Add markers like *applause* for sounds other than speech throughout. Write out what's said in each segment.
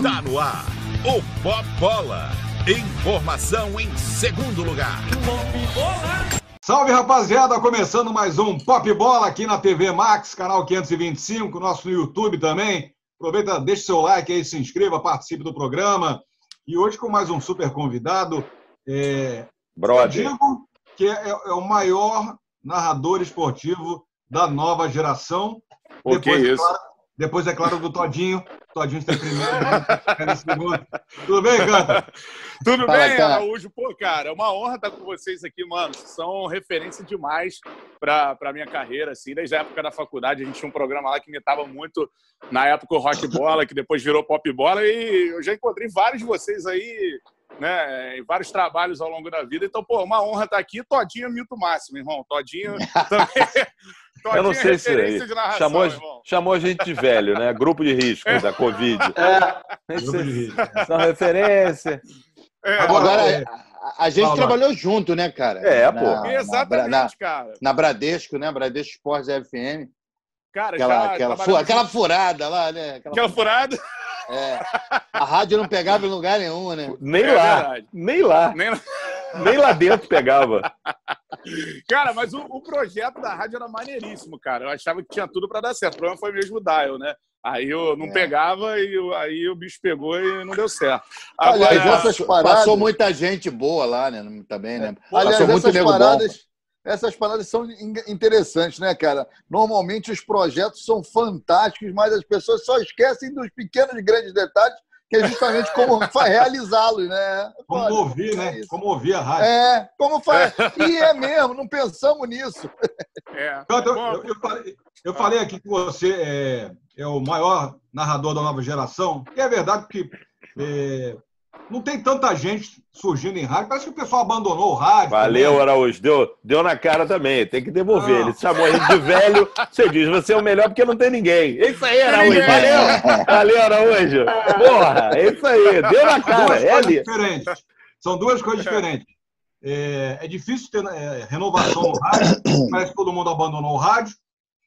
Tá no ar, o Pop Bola. Informação em segundo lugar. Salve rapaziada, começando mais um Pop Bola aqui na TV Max, canal 525, nosso no YouTube também. Aproveita, deixa seu like aí, se inscreva, participe do programa. E hoje com mais um super convidado, é... Brother. Eu digo que é, é, o maior narrador esportivo da nova geração. O que é isso? Claro, depois, é claro, do Todinho. Todinho está em primeiro, né? segundo. Tudo bem, Canta? Tudo Fala, bem, cara. Araújo? Pô, cara, é uma honra estar com vocês aqui, mano. São referência demais para a minha carreira, assim. Desde a época da faculdade, a gente tinha um programa lá que imitava muito, na época, o rock bola, que depois virou pop bola. E eu já encontrei vários de vocês aí né, em vários trabalhos ao longo da vida. Então, pô, uma honra estar aqui. Todinho é mito máximo, irmão. Todinho *laughs* também. Eu não sei é se narração, chamou, chamou a gente de velho, né? Grupo de risco é. da Covid. *laughs* É, Grupo de risco. São referência. É, Agora, é. a, a gente trabalhou junto, né, cara? É, pô. Na, Exatamente, na, cara. Na Bradesco, né? Bradesco Esportes FM. Cara, aquela, já aquela, fu aquela furada lá, né? Aquela, aquela furada. É. A rádio não pegava em lugar nenhum, né? Nem é lá. Verdade. Nem lá. Nem lá. Nem lá dentro pegava. Cara, mas o, o, projeto da rádio era maneiríssimo, cara. Eu achava que tinha tudo para dar certo. O problema foi mesmo o Dial, né? Aí eu não é. pegava e eu, aí o bicho pegou e não deu certo. Agora, Aliás, essas paradas... Passou muita gente boa lá, né? Também, né? É. Aliás, Passou muito essas paradas... Bom essas paradas são interessantes, né, cara? Normalmente os projetos são fantásticos, mas as pessoas só esquecem dos pequenos e grandes detalhes, que é justamente como *laughs* realizá-los, né? Como Olha, ouvir, né? É como ouvir a rádio. É, como faz. E é mesmo, não pensamos nisso. É. Eu, eu, eu, falei, eu falei aqui que você é, é, o maior narrador da nova geração, e é verdade que é, não tem tanta gente surgindo em rádio. Parece que o pessoal abandonou o rádio. Valeu, também. Araújo. Deu, deu na cara também. Tem que devolver. Não. Ele chamou gente de velho. Você diz, você é o melhor porque não tem ninguém. É isso aí, Araújo. Valeu. Valeu, Araújo. Porra, é isso aí. Deu na cara. Duas é ali. diferentes. São duas coisas diferentes. É, é difícil ter é, renovação no rádio. Parece que todo mundo abandonou o rádio.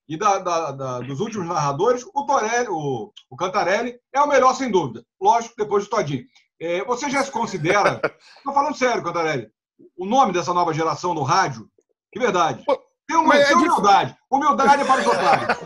E da, da, da, dos últimos narradores, o Torelli, o, o Cantarelli, é o melhor, sem dúvida. Lógico, depois do Todinho. É, você já se considera. *laughs* Estou falando sério, Cantarelli. O nome dessa nova geração do rádio, de verdade. Tem uma é humildade. Humildade é para os otários.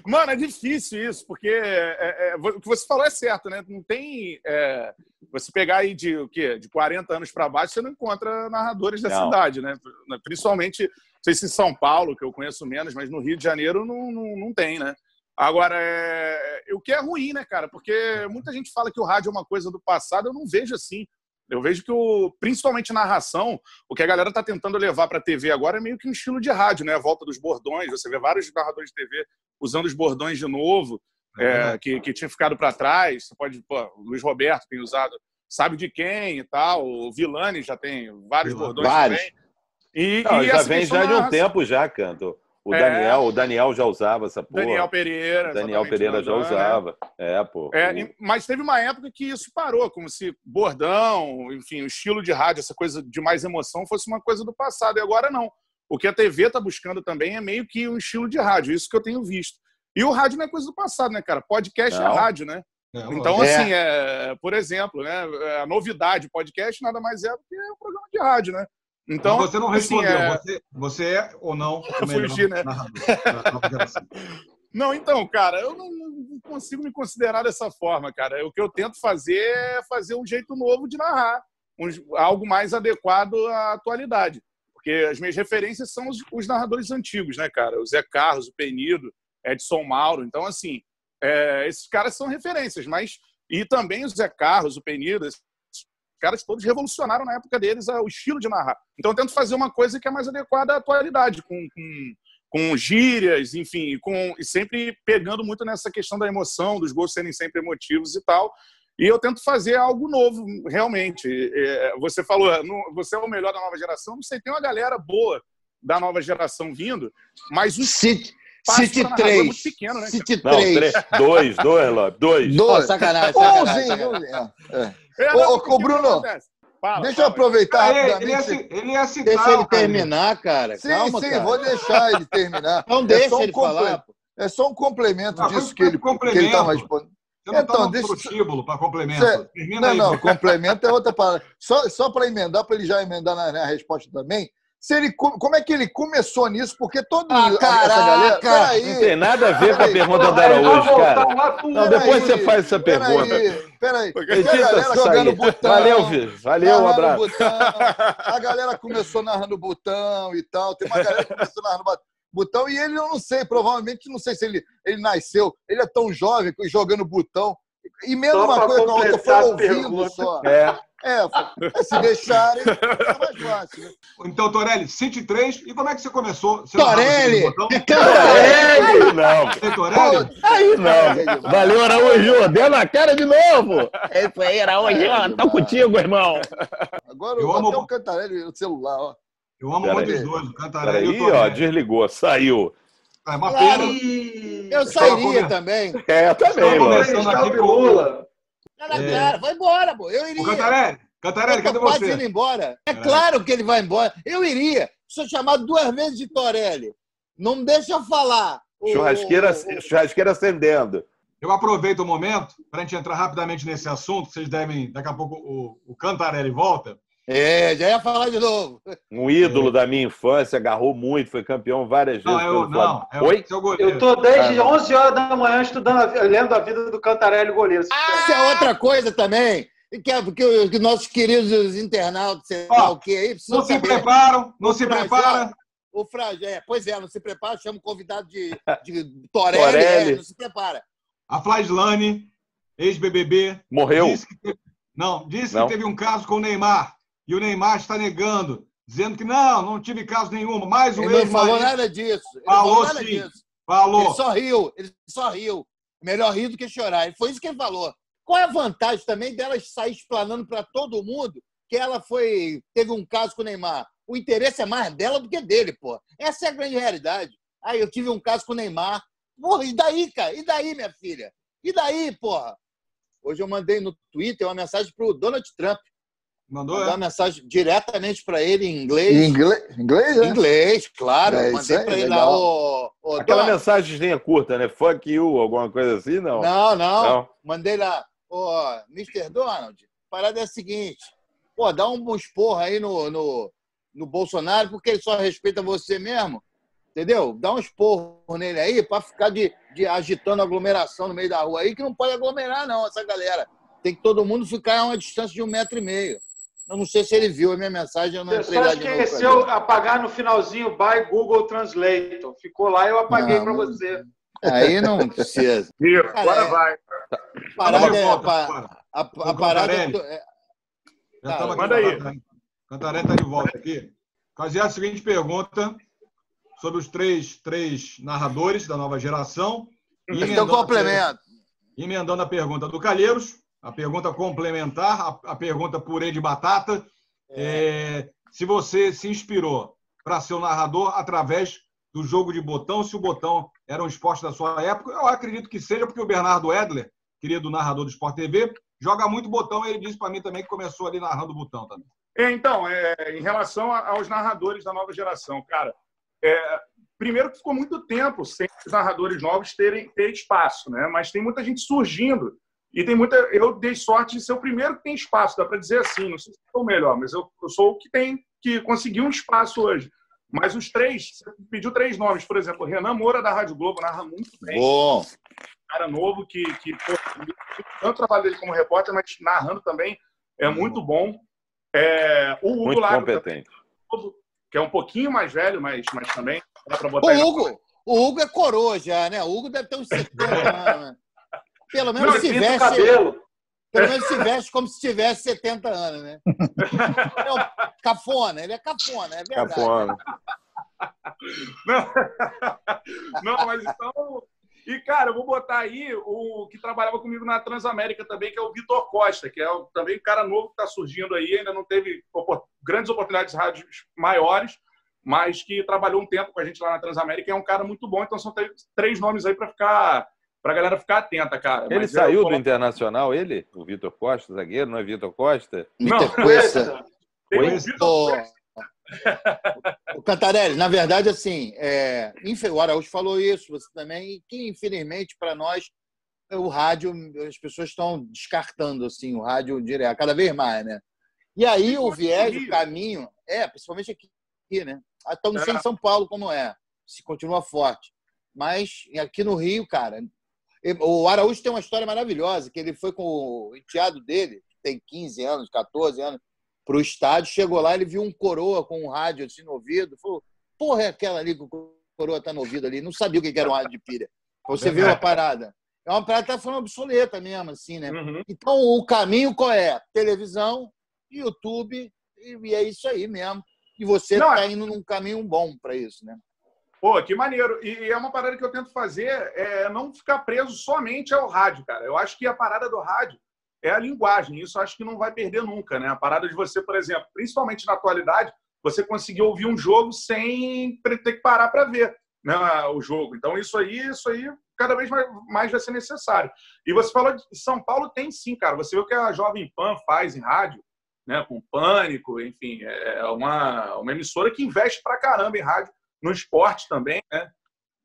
*laughs* Mano, é difícil isso, porque é, é, o que você falou é certo, né? Não tem. É, você pegar aí de o quê? De 40 anos para baixo, você não encontra narradores da não. cidade, né? Principalmente, não sei se em São Paulo, que eu conheço menos, mas no Rio de Janeiro não, não, não tem, né? Agora, é... o que é ruim, né, cara? Porque muita gente fala que o rádio é uma coisa do passado, eu não vejo assim. Eu vejo que, o, principalmente narração, o que a galera está tentando levar para a TV agora é meio que um estilo de rádio, né? A volta dos bordões. Você vê vários narradores de TV usando os bordões de novo, é, que, que tinha ficado para trás. Você pode, pô, o Luiz Roberto tem usado, sabe de quem e tal. O Vilani já tem vários bordões vários. também. E, Não, e já vem já de um tempo já, Canto. O é. Daniel, o Daniel já usava essa porra. Daniel Pereira. Daniel Pereira já usava. Né? É, pô. É, mas teve uma época que isso parou, como se bordão, enfim, o estilo de rádio, essa coisa de mais emoção, fosse uma coisa do passado. E agora não. O que a TV está buscando também é meio que um estilo de rádio, isso que eu tenho visto. E o rádio não é coisa do passado, né, cara? Podcast é não. é rádio, né? Então, é. assim, é, por exemplo, né, a novidade, podcast nada mais é do que um programa de rádio, né? Então, Mas você não assim, respondeu. Assim, é... Você, você é ou não o Fugir, né? *laughs* Não, então, cara, eu não, não, consigo me considerar dessa forma, cara. O que eu tento fazer é fazer um jeito novo de narrar, um, algo mais adequado à atualidade. Porque as minhas referências são os, os, narradores antigos, né, cara? O Zé Carlos, o Penido, Edson Mauro. Então, assim, é, esses caras são referências, mas. E também o Zé Carlos, o Penido, caras todos revolucionaram na época deles o estilo de narrar. Então eu tento fazer uma coisa que é mais adequada à atualidade, com, com, com gírias, enfim, com, e sempre pegando muito nessa questão da emoção, dos gols serem sempre emotivos e tal. E eu tento fazer algo novo, realmente. É, você falou, você é o melhor da nova geração. Não sei, tem uma galera boa da nova geração vindo, mas o City, City 3. É muito pequeno, né? City 3. Não, dois, dois, Lopes, dois. Dois. Oh, sacanagem, sacanagem. sacanagem. É. É. Ô, ô, Bruno, Fala, deixa fala. eu aproveitar ele, ele, ia, ele ia citar, Deixa ele terminar, cara. Sim, Calma, sim, cara. vou deixar ele terminar. Não é deixa ele falar. É só um complemento não, disso que ele, ele tá respondendo. Você não então, tá deixa prostíbulo para complemento. Cê... não, aí, não, complemento é outra palavra. Só, só para emendar, para ele já emendar na, na resposta também, se ele, como é que ele começou nisso? Porque todo ah, caraca, galera. Peraí, não tem nada a ver com a pergunta da hoje, cara. Não, depois você faz essa pergunta. Peraí, peraí. botão. Valeu, filho. Valeu, um abraço. Botão, a galera começou narrando botão e tal. Tem uma galera que começou narrando botão e ele, eu não sei, provavelmente, não sei se ele, ele nasceu. Ele é tão jovem jogando botão. E mesmo uma coisa com a outra, foi ouvindo só. É. É, se deixarem, *laughs* é mais fácil. Né? Então, Torelli, City 3, e como é que você começou? Você Torelli! É Torelli! Não. Tem Torelli? Aí não. Valeu, Araújo. Deu na cara de novo. É isso aí, Araújo. Tô contigo, irmão. Agora eu amo... até o Cantarelli no celular, ó. Eu amo muito os dois, o Cantarelli e o Torelli. ó, desligou, saiu. É uma pena. Eu sairia também. É, eu também, mano. Estamos aqui com o Lula. Cara, é. cara, vai embora, pô. Eu iria. O Cantarelli, Cantarelli, cadê você? Quase indo embora. É claro que ele vai embora. Eu iria. Sou chamado duas vezes de Torelli. Não deixa eu falar. Churrasqueira, o... churrasqueira acendendo. Eu aproveito o momento para a gente entrar rapidamente nesse assunto. Vocês devem, daqui a pouco o, o Cantarelli volta. É, já ia falar de novo. Um ídolo é. da minha infância, agarrou muito, foi campeão várias vezes. Não, eu, não, é Oi? Eu estou desde ah, 11 horas da manhã estudando, lendo a vida do Cantarelli goleiro. Ah, isso é outra coisa também. Que, é, que, que nossos queridos internautas, sei lá o que aí, Não se preparam, não se preparam. O Frajé, é, pois é, não se prepara, chama o convidado de, de Torelli, Torelli. É, não se prepara. A Flaslane, ex-BBB. Morreu? Disse teve, não, disse não. que teve um caso com o Neymar e o Neymar está negando, dizendo que não, não tive caso nenhum. Mais uma Ele não falou nada disso. Ele falou, falou sim. Disso. Falou. Ele só riu. Ele só riu. Melhor rir do que chorar. Foi isso que ele falou. Qual é a vantagem também dela sair explanando para todo mundo que ela foi teve um caso com o Neymar? O interesse é mais dela do que dele, pô. Essa é a grande realidade. Aí eu tive um caso com o Neymar. Porra, e daí, cara? E daí, minha filha? E daí, porra? Hoje eu mandei no Twitter uma mensagem pro Donald Trump. Mandou, Mandar é? uma mensagem diretamente para ele em inglês. Em inglês? Inglês, é? inglês claro. É, mandei para ele lá o, o Aquela Dom. mensagem curta, né? Fuck you, alguma coisa assim, não? Não, não. não. Mandei lá, o Mr. Donald, a parada é a seguinte. Pô, dá um esporro aí no, no, no Bolsonaro, porque ele só respeita você mesmo. Entendeu? Dá um esporro nele aí para ficar de, de agitando aglomeração no meio da rua aí, que não pode aglomerar, não, essa galera. Tem que todo mundo ficar a uma distância de um metro e meio. Eu não sei se ele viu a minha mensagem, eu não Você só esqueceu apagar no finalzinho by Google Translator. Ficou lá e eu apaguei para você. Aí não precisa. *laughs* agora é, vai. Parada é, a, a, a, parada é, tá, manda aí. Cantaré está de volta aqui. Fazer a seguinte pergunta sobre os três, três narradores da nova geração. Então, complemento. Emendando a pergunta do Calheiros, a pergunta complementar, a, a pergunta purê de batata. É. É, se você se inspirou para ser o narrador através do jogo de botão, se o botão era um esporte da sua época, eu acredito que seja, porque o Bernardo Edler, querido narrador do Sport TV, joga muito botão. Ele disse para mim também que começou ali narrando botão também. É, então, é, em relação aos narradores da nova geração, cara, é, primeiro que ficou muito tempo sem os narradores novos terem ter espaço, né? Mas tem muita gente surgindo e tem muita. Eu dei sorte de ser o primeiro que tem espaço, dá para dizer assim. Não sei se sou o melhor, mas eu, eu, sou o que tem que conseguiu um espaço hoje. Mas os três, você pediu três nomes, por exemplo, Renan Moura da Rádio Globo narra muito bem. Bom. Cara novo que, que pô, tanto trabalho dele como repórter, mas narrando também é muito bom. É, o Hugo muito Lago, competente. que é um pouquinho mais velho, mas, mas também dá para botar. O Hugo, o Hugo é coroa já, né? O Hugo deve ter uns 70 anos. Pelo menos não, se veste. Cabelo. Pelo menos se veste como se tivesse 70 anos, né? É um cafona, ele é cafona, é verdade. Cafona. Não, não mas então. E, cara, eu vou botar aí o que trabalhava comigo na Transamérica também, que é o Vitor Costa, que é também um cara novo que está surgindo aí, ainda não teve grandes oportunidades de rádios maiores, mas que trabalhou um tempo com a gente lá na Transamérica e é um cara muito bom. Então são três nomes aí para ficar para a galera ficar atenta, cara. Ele Mas saiu do Internacional, ele? O Vitor Costa, zagueiro, não é Vitor Costa? Não, Vitor Costa. Tem o Vitor Costa. o Cantarelli, na verdade, assim, é, o Araújo falou isso, você também, que infelizmente para nós o rádio, as pessoas estão descartando assim o rádio direto, cada vez mais, né? E aí o viés, o caminho, é, principalmente aqui, né? Então não sei em São Paulo como é, se continua forte. Mas aqui no Rio, cara, o Araújo tem uma história maravilhosa, que ele foi com o enteado dele, que tem 15 anos, 14 anos, para o estádio. Chegou lá, ele viu um coroa com um rádio assim no ouvido. Falou, porra, é aquela ali que o coroa tá no ouvido ali. Não sabia o que era um rádio de pilha. Você viu a parada. É uma parada que tá falando obsoleta mesmo, assim, né? Uhum. Então, o caminho qual é? Televisão, YouTube, e é isso aí mesmo. E você está é indo num caminho bom para isso, né? Pô, que maneiro. E é uma parada que eu tento fazer é não ficar preso somente ao rádio, cara. Eu acho que a parada do rádio é a linguagem. Isso acho que não vai perder nunca, né? A parada de você, por exemplo, principalmente na atualidade, você conseguir ouvir um jogo sem ter que parar para ver né, o jogo. Então, isso aí, isso aí cada vez mais, vai ser necessário. E você falou de São Paulo tem sim, cara. Você vê o que a Jovem Pan faz em rádio, né? Com Pânico, enfim, é uma, uma emissora que investe pra caramba em rádio no esporte também, né?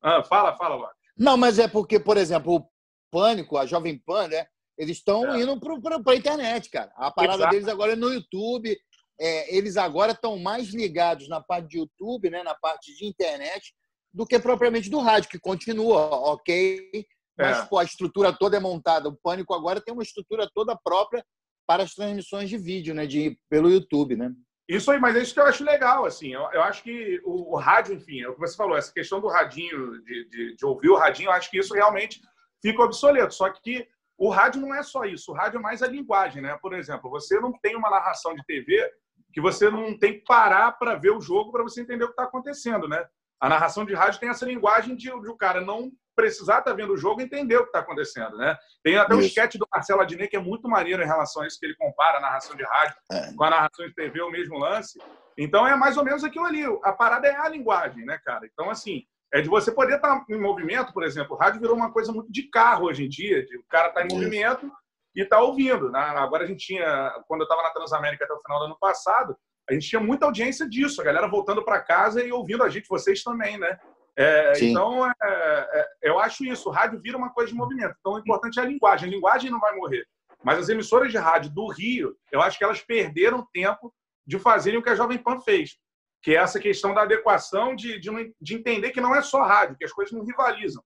Ah, fala, fala, Lopes. Não, mas é porque, por exemplo, o Pânico, a Jovem Pan, né? Eles estão é. indo para a internet, cara. A parada Exato. deles agora é no YouTube. É, eles agora estão mais ligados na parte de YouTube, né, na parte de internet, do que propriamente do rádio, que continua, ok? Mas é. pô, a estrutura toda é montada. O Pânico agora tem uma estrutura toda própria para as transmissões de vídeo, né, de, pelo YouTube, né? Isso aí, mas é isso que eu acho legal, assim. Eu, eu acho que o, o, rádio, enfim, é o que você falou, essa questão do radinho, de, de, de, ouvir o radinho, eu acho que isso realmente fica obsoleto. Só que o rádio não é só isso, o rádio é mais a linguagem, né? Por exemplo, você não tem uma narração de TV que você não tem que parar para ver o jogo para você entender o que está acontecendo, né? A narração de rádio tem essa linguagem de, de o cara não precisar estar tá vendo o jogo e entender o que está acontecendo, né? Tem até Isso. um sketch do Marcelo Adnet que é muito maneiro em relação a isso, que ele compara a narração de rádio é. com a narração de TV, o mesmo lance. Então é mais ou menos aquilo ali. A parada é a linguagem, né, cara? Então, assim, é de você poder estar tá em movimento, por exemplo. O rádio virou uma coisa muito de carro hoje em dia, de o cara tá em Isso. movimento e tá ouvindo. Né? Agora a gente tinha, quando eu estava na Transamérica até o final do ano passado, a gente tinha muita audiência disso, a galera voltando para casa e ouvindo a gente, vocês também, né? É, então, é, é, eu acho isso. O rádio vira uma coisa de movimento. Então, o importante é a linguagem. A linguagem não vai morrer. Mas as emissoras de rádio do Rio, eu acho que elas perderam tempo de fazerem o que a Jovem Pan fez, que é essa questão da adequação, de, de, de entender que não é só rádio, que as coisas não rivalizam.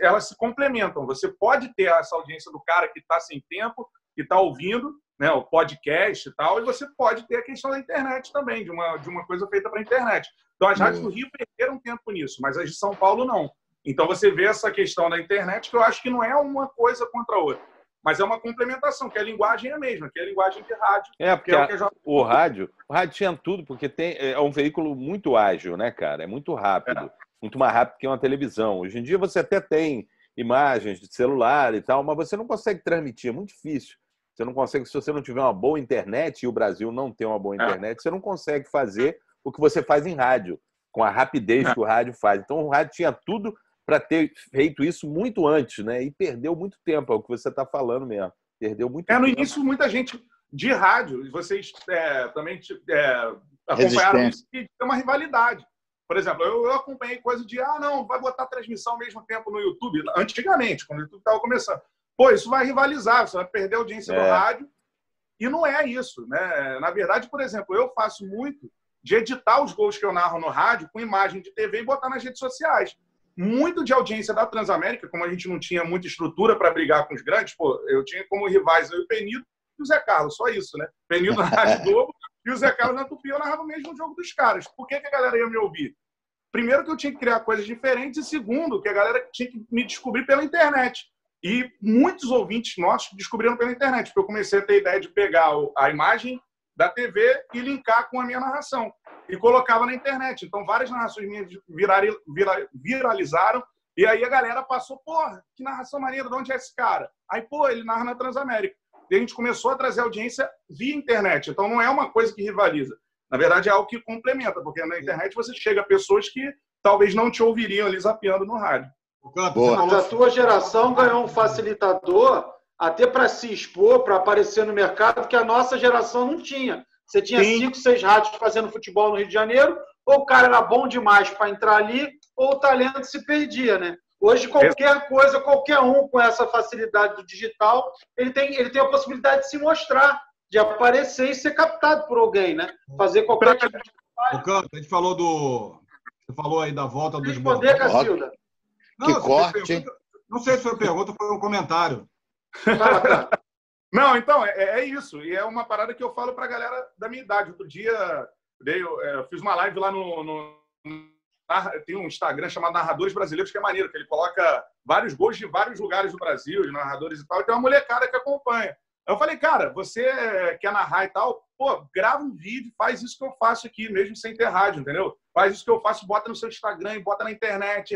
Elas se complementam. Você pode ter essa audiência do cara que está sem tempo, que está ouvindo, né, o podcast e tal, e você pode ter a questão da internet também, de uma, de uma coisa feita para a internet. Então, as rádios do Rio perderam tempo nisso, mas as de São Paulo não. Então, você vê essa questão da internet, que eu acho que não é uma coisa contra a outra, mas é uma complementação, que a linguagem é a mesma, que é a linguagem de rádio. É, porque é o, já... o, rádio, o rádio tinha tudo, porque tem, é um veículo muito ágil, né, cara? É muito rápido, é. muito mais rápido que uma televisão. Hoje em dia você até tem imagens de celular e tal, mas você não consegue transmitir, é muito difícil. Você não consegue, se você não tiver uma boa internet, e o Brasil não tem uma boa é. internet, é. você não consegue fazer o que você faz em rádio, com a rapidez é. que o rádio faz. Então o rádio tinha tudo para ter feito isso muito antes, né? E perdeu muito tempo, é o que você está falando mesmo. Perdeu muito é, tempo. No início, muita gente de rádio, vocês é, também é, acompanharam isso, e tem uma rivalidade. Por exemplo, eu, eu, acompanhei coisa de, ah, não, vai botar transmissão ao mesmo tempo no YouTube. Antigamente, quando o YouTube estava começando. Pô, isso vai rivalizar, você vai perder audiência é. do rádio. E não é isso, né? Na verdade, por exemplo, eu faço muito de editar os gols que eu narro no rádio com imagem de TV e botar nas redes sociais. Muito de audiência da Transamérica, como a gente não tinha muita estrutura para brigar com os grandes, pô, eu tinha como rivais eu, o Penido e o Zé Carlos, só isso, né? Penido na Rádio Globo e o Zé Carlos na Tupi, eu narrava o mesmo jogo dos caras. Por que, que a galera ia me ouvir? Primeiro que eu tinha que criar coisas diferentes e segundo que a galera tinha que me descobrir pela internet. E muitos ouvintes nossos descobriram pela internet, porque eu comecei a ter a ideia de pegar a imagem da TV e linkar com a minha narração. E colocava na internet. Então, várias narrações minhas viralizaram E aí a galera passou, porra, que narração maneira, de onde é esse cara? Aí, pô, ele narra na Transamérica. E a gente começou a trazer audiência via internet. Então não é uma coisa que rivaliza. Na verdade, é algo que complementa, porque na internet você chega a pessoas que talvez não te ouviriam ali zapeando no rádio. Mas a tua geração ganhou um facilitador até para se expor, para aparecer no mercado, que a nossa geração não tinha. Você tinha Sim. cinco, seis rádios fazendo futebol no Rio de Janeiro, ou o cara era bom demais para entrar ali, ou o talento se perdia, né? Hoje, qualquer coisa, qualquer um com essa facilidade do digital, ele tem, ele tem a possibilidade de se mostrar, de aparecer e ser captado por alguém, né? Fazer qualquer tipo de trabalho. Canto, a gente falou do. Você falou aí da volta dos Responder, Cacilda. Não, que corte. Pergunta, não sei se foi pergunta ou foi um comentário. Não, então, é, é, isso. E é uma parada que eu falo pra galera da minha idade. Outro dia, eu, é, eu fiz uma live lá no, no, Tem um Instagram chamado Narradores Brasileiros, que é maneiro, que ele coloca vários gols de vários lugares do Brasil, de narradores e tal, e tem uma molecada que acompanha. Eu falei, cara, você quer narrar e tal, pô, grava um vídeo, faz isso que eu faço aqui, mesmo sem ter rádio, entendeu? Faz isso que eu faço, bota no seu Instagram, bota na internet,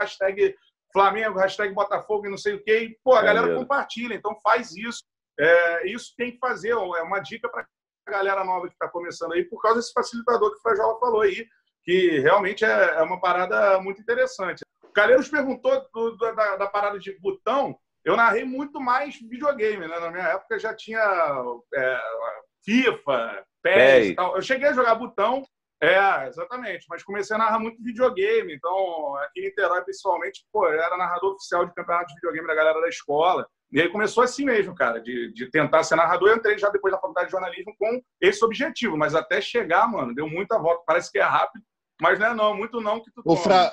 hashtag Flamengo, hashtag Botafogo e não sei o quê. E, pô, a galera compartilha, então faz isso. É, isso tem que fazer, é uma dica para a galera nova que está começando aí, por causa desse facilitador que o Frajola falou aí, que realmente é, é uma parada muito interessante. O Calheiros perguntou do, do, da, da, parada de botão. Eu narrei muito mais videogame, né? Na minha época já tinha é, FIFA, PES e tal. Eu cheguei a jogar botão, é, exatamente. Mas comecei a narrar muito videogame. Então, aqui em Niterói, principalmente, pô, eu era narrador oficial de campeonato de videogame da galera da escola. E aí começou assim mesmo, cara, de, de tentar ser narrador. Eu entrei já depois da faculdade de jornalismo com esse objetivo. Mas até chegar, mano, deu muita volta. Parece que é rápido, mas não é não. Muito não que tu o, fra...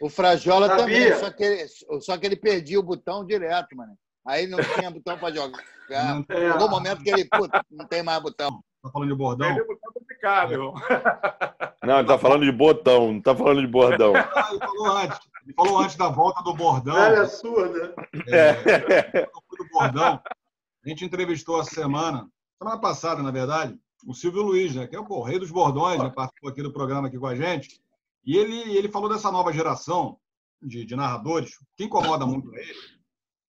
o Frajola também, só que, ele, só que ele perdia o botão direto, mano. Aí não tinha botão para jogar. Chegou o momento que ele, puta, não tem mais botão. Tá falando de bordão? É, botão complicado, irmão. Não, ele tá falando de botão, não tá falando de bordão. Ah, ele falou antes. Ele falou antes da volta do bordão. É, sua, né? É, do bordão. A gente entrevistou essa semana, semana passada, na verdade, o Silvio Luiz, né, que é o rei dos bordões, né, participou aqui do programa aqui com a gente. E ele, ele falou dessa nova geração de, de narradores. O que incomoda muito ele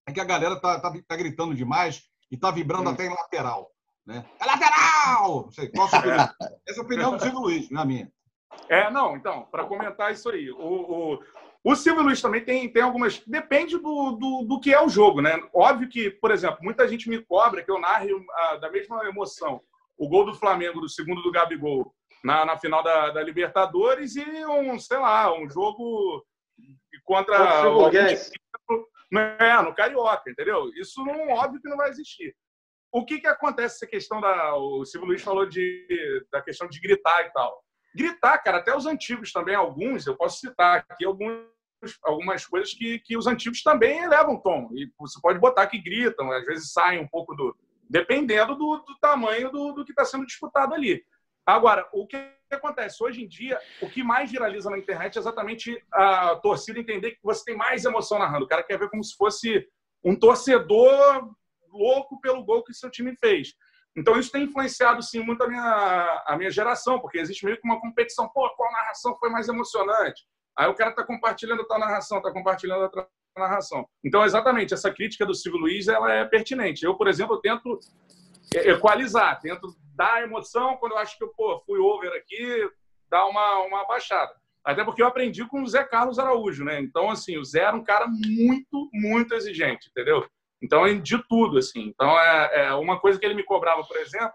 é que a galera tá, tá, tá gritando demais e tá vibrando hum. até em lateral. Né? É lateral! Não sei, qual a sua opinião? *laughs* Essa é a opinião do Silvio Luiz, não é a minha. É, não, então, para comentar isso aí. O, o, o Silvio Luiz também tem, tem algumas. Depende do, do, do, que é o jogo, né? Óbvio que, por exemplo, muita gente me cobra que eu narre a, da mesma emoção o gol do Flamengo, do segundo do Gabigol, na, na final da, da Libertadores e um, sei lá, um jogo contra o é, no Carioca, entendeu? Isso não, óbvio que não vai existir o que, que acontece essa questão da. O Silvio Luiz falou de, da questão de gritar e tal. Gritar, cara, até os antigos também, alguns, eu posso citar aqui alguns, algumas coisas que, que os antigos também elevam tom. E você pode botar que gritam, às vezes saem um pouco do. dependendo do, do tamanho do, do que está sendo disputado ali. Agora, o que acontece? Hoje em dia, o que mais viraliza na internet é exatamente a torcida entender que você tem mais emoção narrando. O cara quer ver como se fosse um torcedor louco pelo gol que seu time fez. Então, isso tem influenciado, sim, muito a minha, a minha geração, porque existe meio que uma competição. Pô, qual narração foi mais emocionante? Aí o cara está compartilhando a tua narração, está compartilhando a tua narração. Então, exatamente, essa crítica do Silvio Luiz ela é pertinente. Eu, por exemplo, tento equalizar, tento dar emoção quando eu acho que eu pô, fui over aqui, dar uma, uma baixada. Até porque eu aprendi com o Zé Carlos Araújo, né? Então, assim, o Zé era um cara muito, muito exigente, entendeu? Então, de tudo, assim. Então, é, é, uma coisa que ele me cobrava, por exemplo,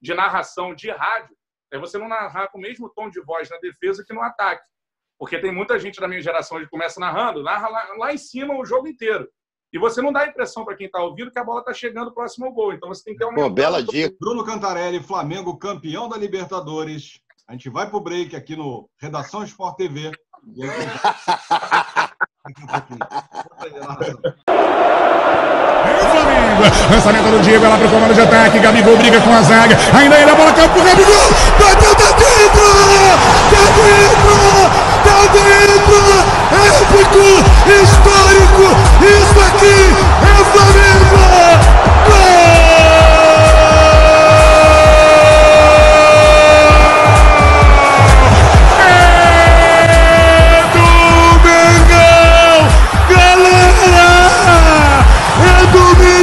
de narração de rádio, é você não narrar com o mesmo tom de voz na defesa que no ataque. Porque tem muita gente da minha geração que começa narrando, narra lá, lá em cima o jogo inteiro. E você não dá a impressão para quem está ouvindo que a bola está chegando próximo ao gol. Então você tem que ter uma. Pô, bela dica. Bruno Cantarelli, Flamengo campeão da Libertadores. A gente vai pro break aqui no Redação Sport TV. E aí... *laughs* Lançamento do Diego, lá pro comando de ataque. Gabigol briga com a zaga. Ainda ele, a bola caiu pro Gabigol. Bateu, tá dentro! Tá dentro! Tá dentro! Épico! Histórico! Isso aqui é Flamengo!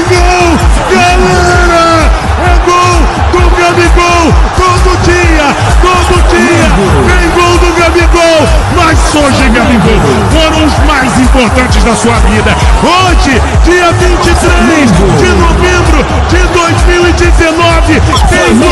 Gabigol! Galera! É gol do Gabigol! Todo dia! Todo dia! Tem gol do Gabigol! Mas hoje, Gabigol, foram os mais importantes da sua vida. Hoje, dia 23 de novembro de 2019, tem gol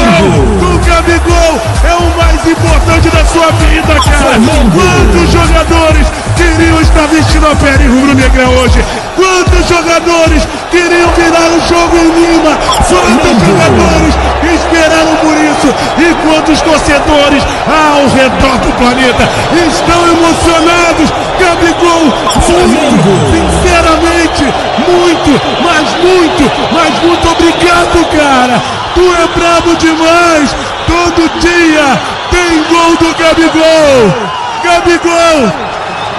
do Gabigol! É o mais importante da sua vida, cara! Quantos jogadores queriam estar vestindo a pele rubro-negra hoje? Quantos jogadores queriam virar o jogo em Lima? Quantos jogadores esperaram por isso? E quantos torcedores ao redor do planeta estão emocionados? Gabigol, muito, sinceramente, muito, mas muito, mas muito obrigado, cara. Tu é brabo demais. Todo dia tem gol do Gabigol. Gabigol,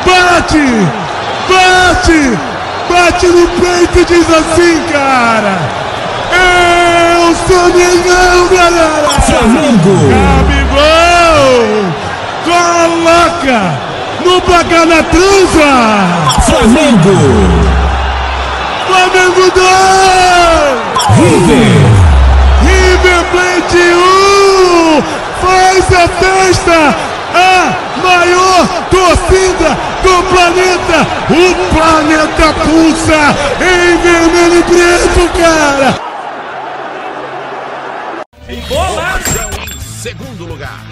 bate, bate, bate no peito e diz assim, cara. Eu sou Mengão, galera! Flamengo! Gabigol! Coloca no placar na transa! Flamengo! Flamengo 2! River! River Plate 1! Faz a festa! A maior torcida do planeta! O planeta pulsa em vermelho e preto, cara! Em segundo lugar.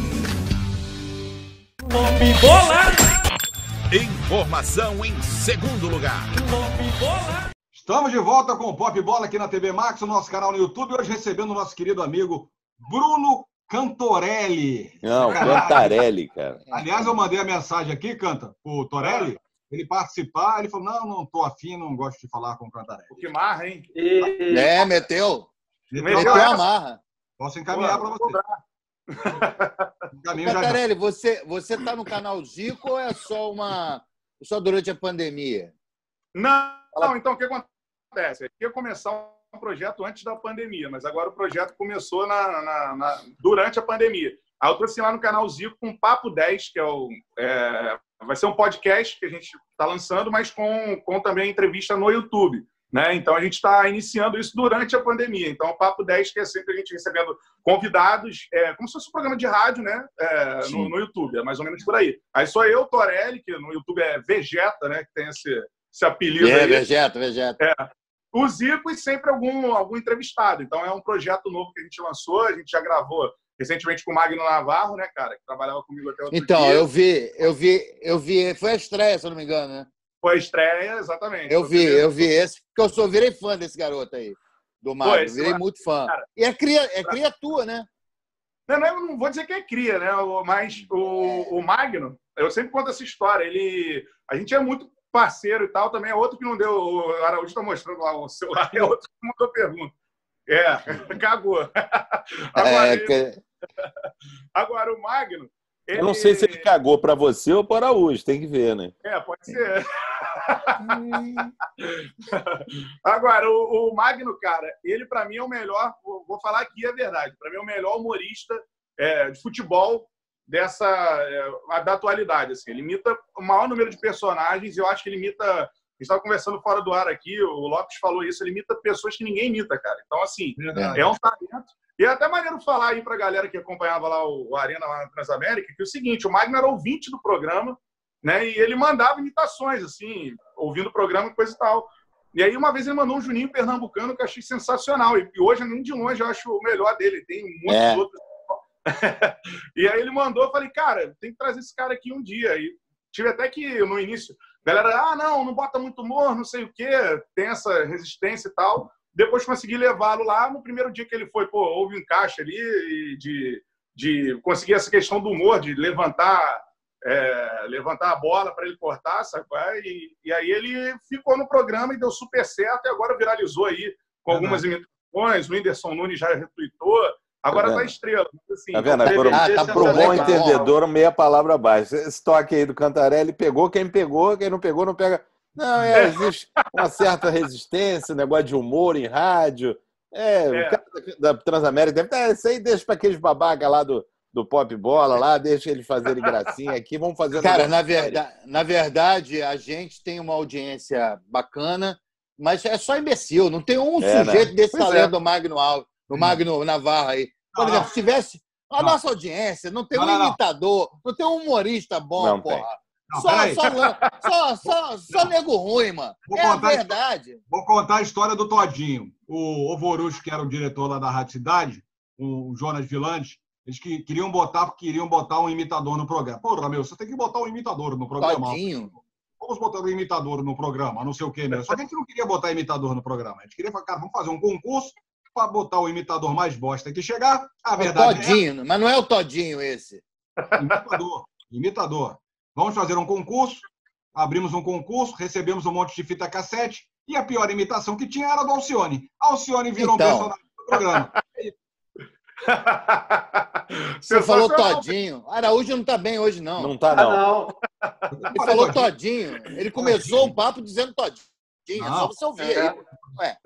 Informação em segundo lugar. Estamos de volta com o Pop Bola aqui na TV Max, o nosso canal no YouTube, hoje recebendo o nosso querido amigo Bruno Cantorelli. Não, *laughs* Cantarelli, cara. Aliás, eu mandei a mensagem aqui, Canta, o Torelli, ele participar, ele falou, não, não tô afim, não gosto de falar com o Cantarelli. Que marra, hein? É, meteu. Meteu, Meteu a marra. Posso encaminhar para você. Encaminho *laughs* Cantarelli, você, você tá no canal Zico ou é só uma. só durante a pandemia? Não, não, então o que acontece? Eu ia começar um projeto antes da pandemia, mas agora o projeto começou na, na- na- durante a pandemia. Aí eu trouxe lá no canal Zico com Papo 10, que é o. é, vai ser um podcast que a gente está lançando, mas com, com também entrevista no YouTube. Né? Então a gente está iniciando isso durante a pandemia. Então, o Papo 10, que é sempre a gente recebendo convidados, é, como se fosse um programa de rádio, né? É, no, no YouTube, é mais ou menos por aí. Aí sou eu, Torelli, que no YouTube é Vegeta, né? Que tem esse, esse apelido É, aí. Vegeta, Vegeta. É. O Zico e sempre algum, algum entrevistado. Então é um projeto novo que a gente lançou, a gente já gravou recentemente com o Magno Navarro, né, cara, que trabalhava comigo até outro Então, dia. eu vi, eu vi, eu vi. Foi a estreia, se eu não me engano, né? Foi a estreia, exatamente. Eu vi, eu vi esse, porque eu sou, virei fã desse garoto aí, do Mário. Virei lá- muito fã. cara. E é cria, é cria tua, né? Não, não, eu não vou dizer que é cria, né? Mas o, o Magno, eu sempre conto essa história. Ele, a gente é muito parceiro e tal. Também é outro que não deu. O Araújo está mostrando lá o celular. É outro que mandou pergunta. É, *laughs* cagou. Agora, É, que- agora o Magno. Eu não sei se ele cagou pra você ou para Araújo, tem que ver, né? É, pode ser. Agora, o, o Magno, cara, ele para mim é o melhor, vou vou falar aqui a verdade, para mim é o melhor humorista é, de futebol dessa é, da atualidade. Assim. Ele imita o maior número de personagens e eu acho que ele imita. A gente estava conversando fora do ar aqui, o Lopes falou isso, ele imita pessoas que ninguém imita, cara. Então, assim, Verdade. é um talento. E é até maneiro falar aí pra galera que acompanhava lá o, Arena lá na Transamérica, que é o seguinte, o Magno era ouvinte do programa, né? E ele mandava imitações, assim, ouvindo o programa e coisa e tal. E aí, uma vez ele mandou um Juninho Pernambucano que eu achei sensacional. E, hoje, nem de longe, eu acho o melhor dele. Tem muitos É. outros. *laughs* e aí ele mandou, eu falei, cara, tem que trazer esse cara aqui um dia. E tive até que, no início, a galera, ah, não, não bota muito humor, não sei o quê, tem essa resistência e tal. Depois consegui levá-lo lá. No primeiro dia que ele foi, pô, houve um encaixe ali de, de conseguir essa questão do humor, de levantar é, levantar a bola para ele cortar, sabe? é? E, e aí ele ficou no programa e deu super certo, e agora viralizou aí com algumas imitações. O Whindersson Nunes já retweetou, agora Tá tá, estrela. Assim, Tá vendo? Por, Ah, tá pro bom entendedor, meia palavra abaixo. Esse toque aí do Cantarelli pegou quem pegou, quem não pegou, não pega. Não, é, existe uma certa resistência, negócio de humor em rádio. É, é. o cara da Transamérica deve estar. Isso aí deixa para aqueles babaca lá do, do Pop Bola lá, deixa eles fazerem gracinha aqui, vamos fazer. Cara, na verdade, na verdade, a gente tem uma audiência bacana, mas é só imbecil. Não tem um é, sujeito né? desse pois talento é. do Magno Alves, do Magno Navarro aí. Por exemplo, se tivesse a nossa audiência, não tem um não, imitador, não. não. tem um humorista bom, não porra. Não, só, só, só, só, só, nego ruim, mano. Vou é a verdade. Vou contar a história do Todinho. O Ovorucho, que era o diretor lá da Rádio Cidade, o Jonas Vilante, eles que, queriam botar, queriam botar um imitador no programa. Porra, meu, você tem que botar um imitador no programa. Todinho. Vamos botar um imitador no programa, não sei o quê mesmo. Só que a gente não queria botar imitador no programa. A gente queria falar, cara, vamos fazer um concurso para botar o imitador mais bosta que chegar. A verdade o Todinho, é... mas não é o Todinho esse. Imitador, imitador. Vamos fazer um concurso. Abrimos um concurso, recebemos um monte de fita cassete e a pior imitação que tinha era do Alcione. Alcione virou então... um personagem do programa. *laughs* Você falou Todinho. Araújo não está bem hoje, não. Não está, não. Ah, não. Ele falou Todinho. Ele começou o papo dizendo Todinho. É só você ouvir é. aí. Ué.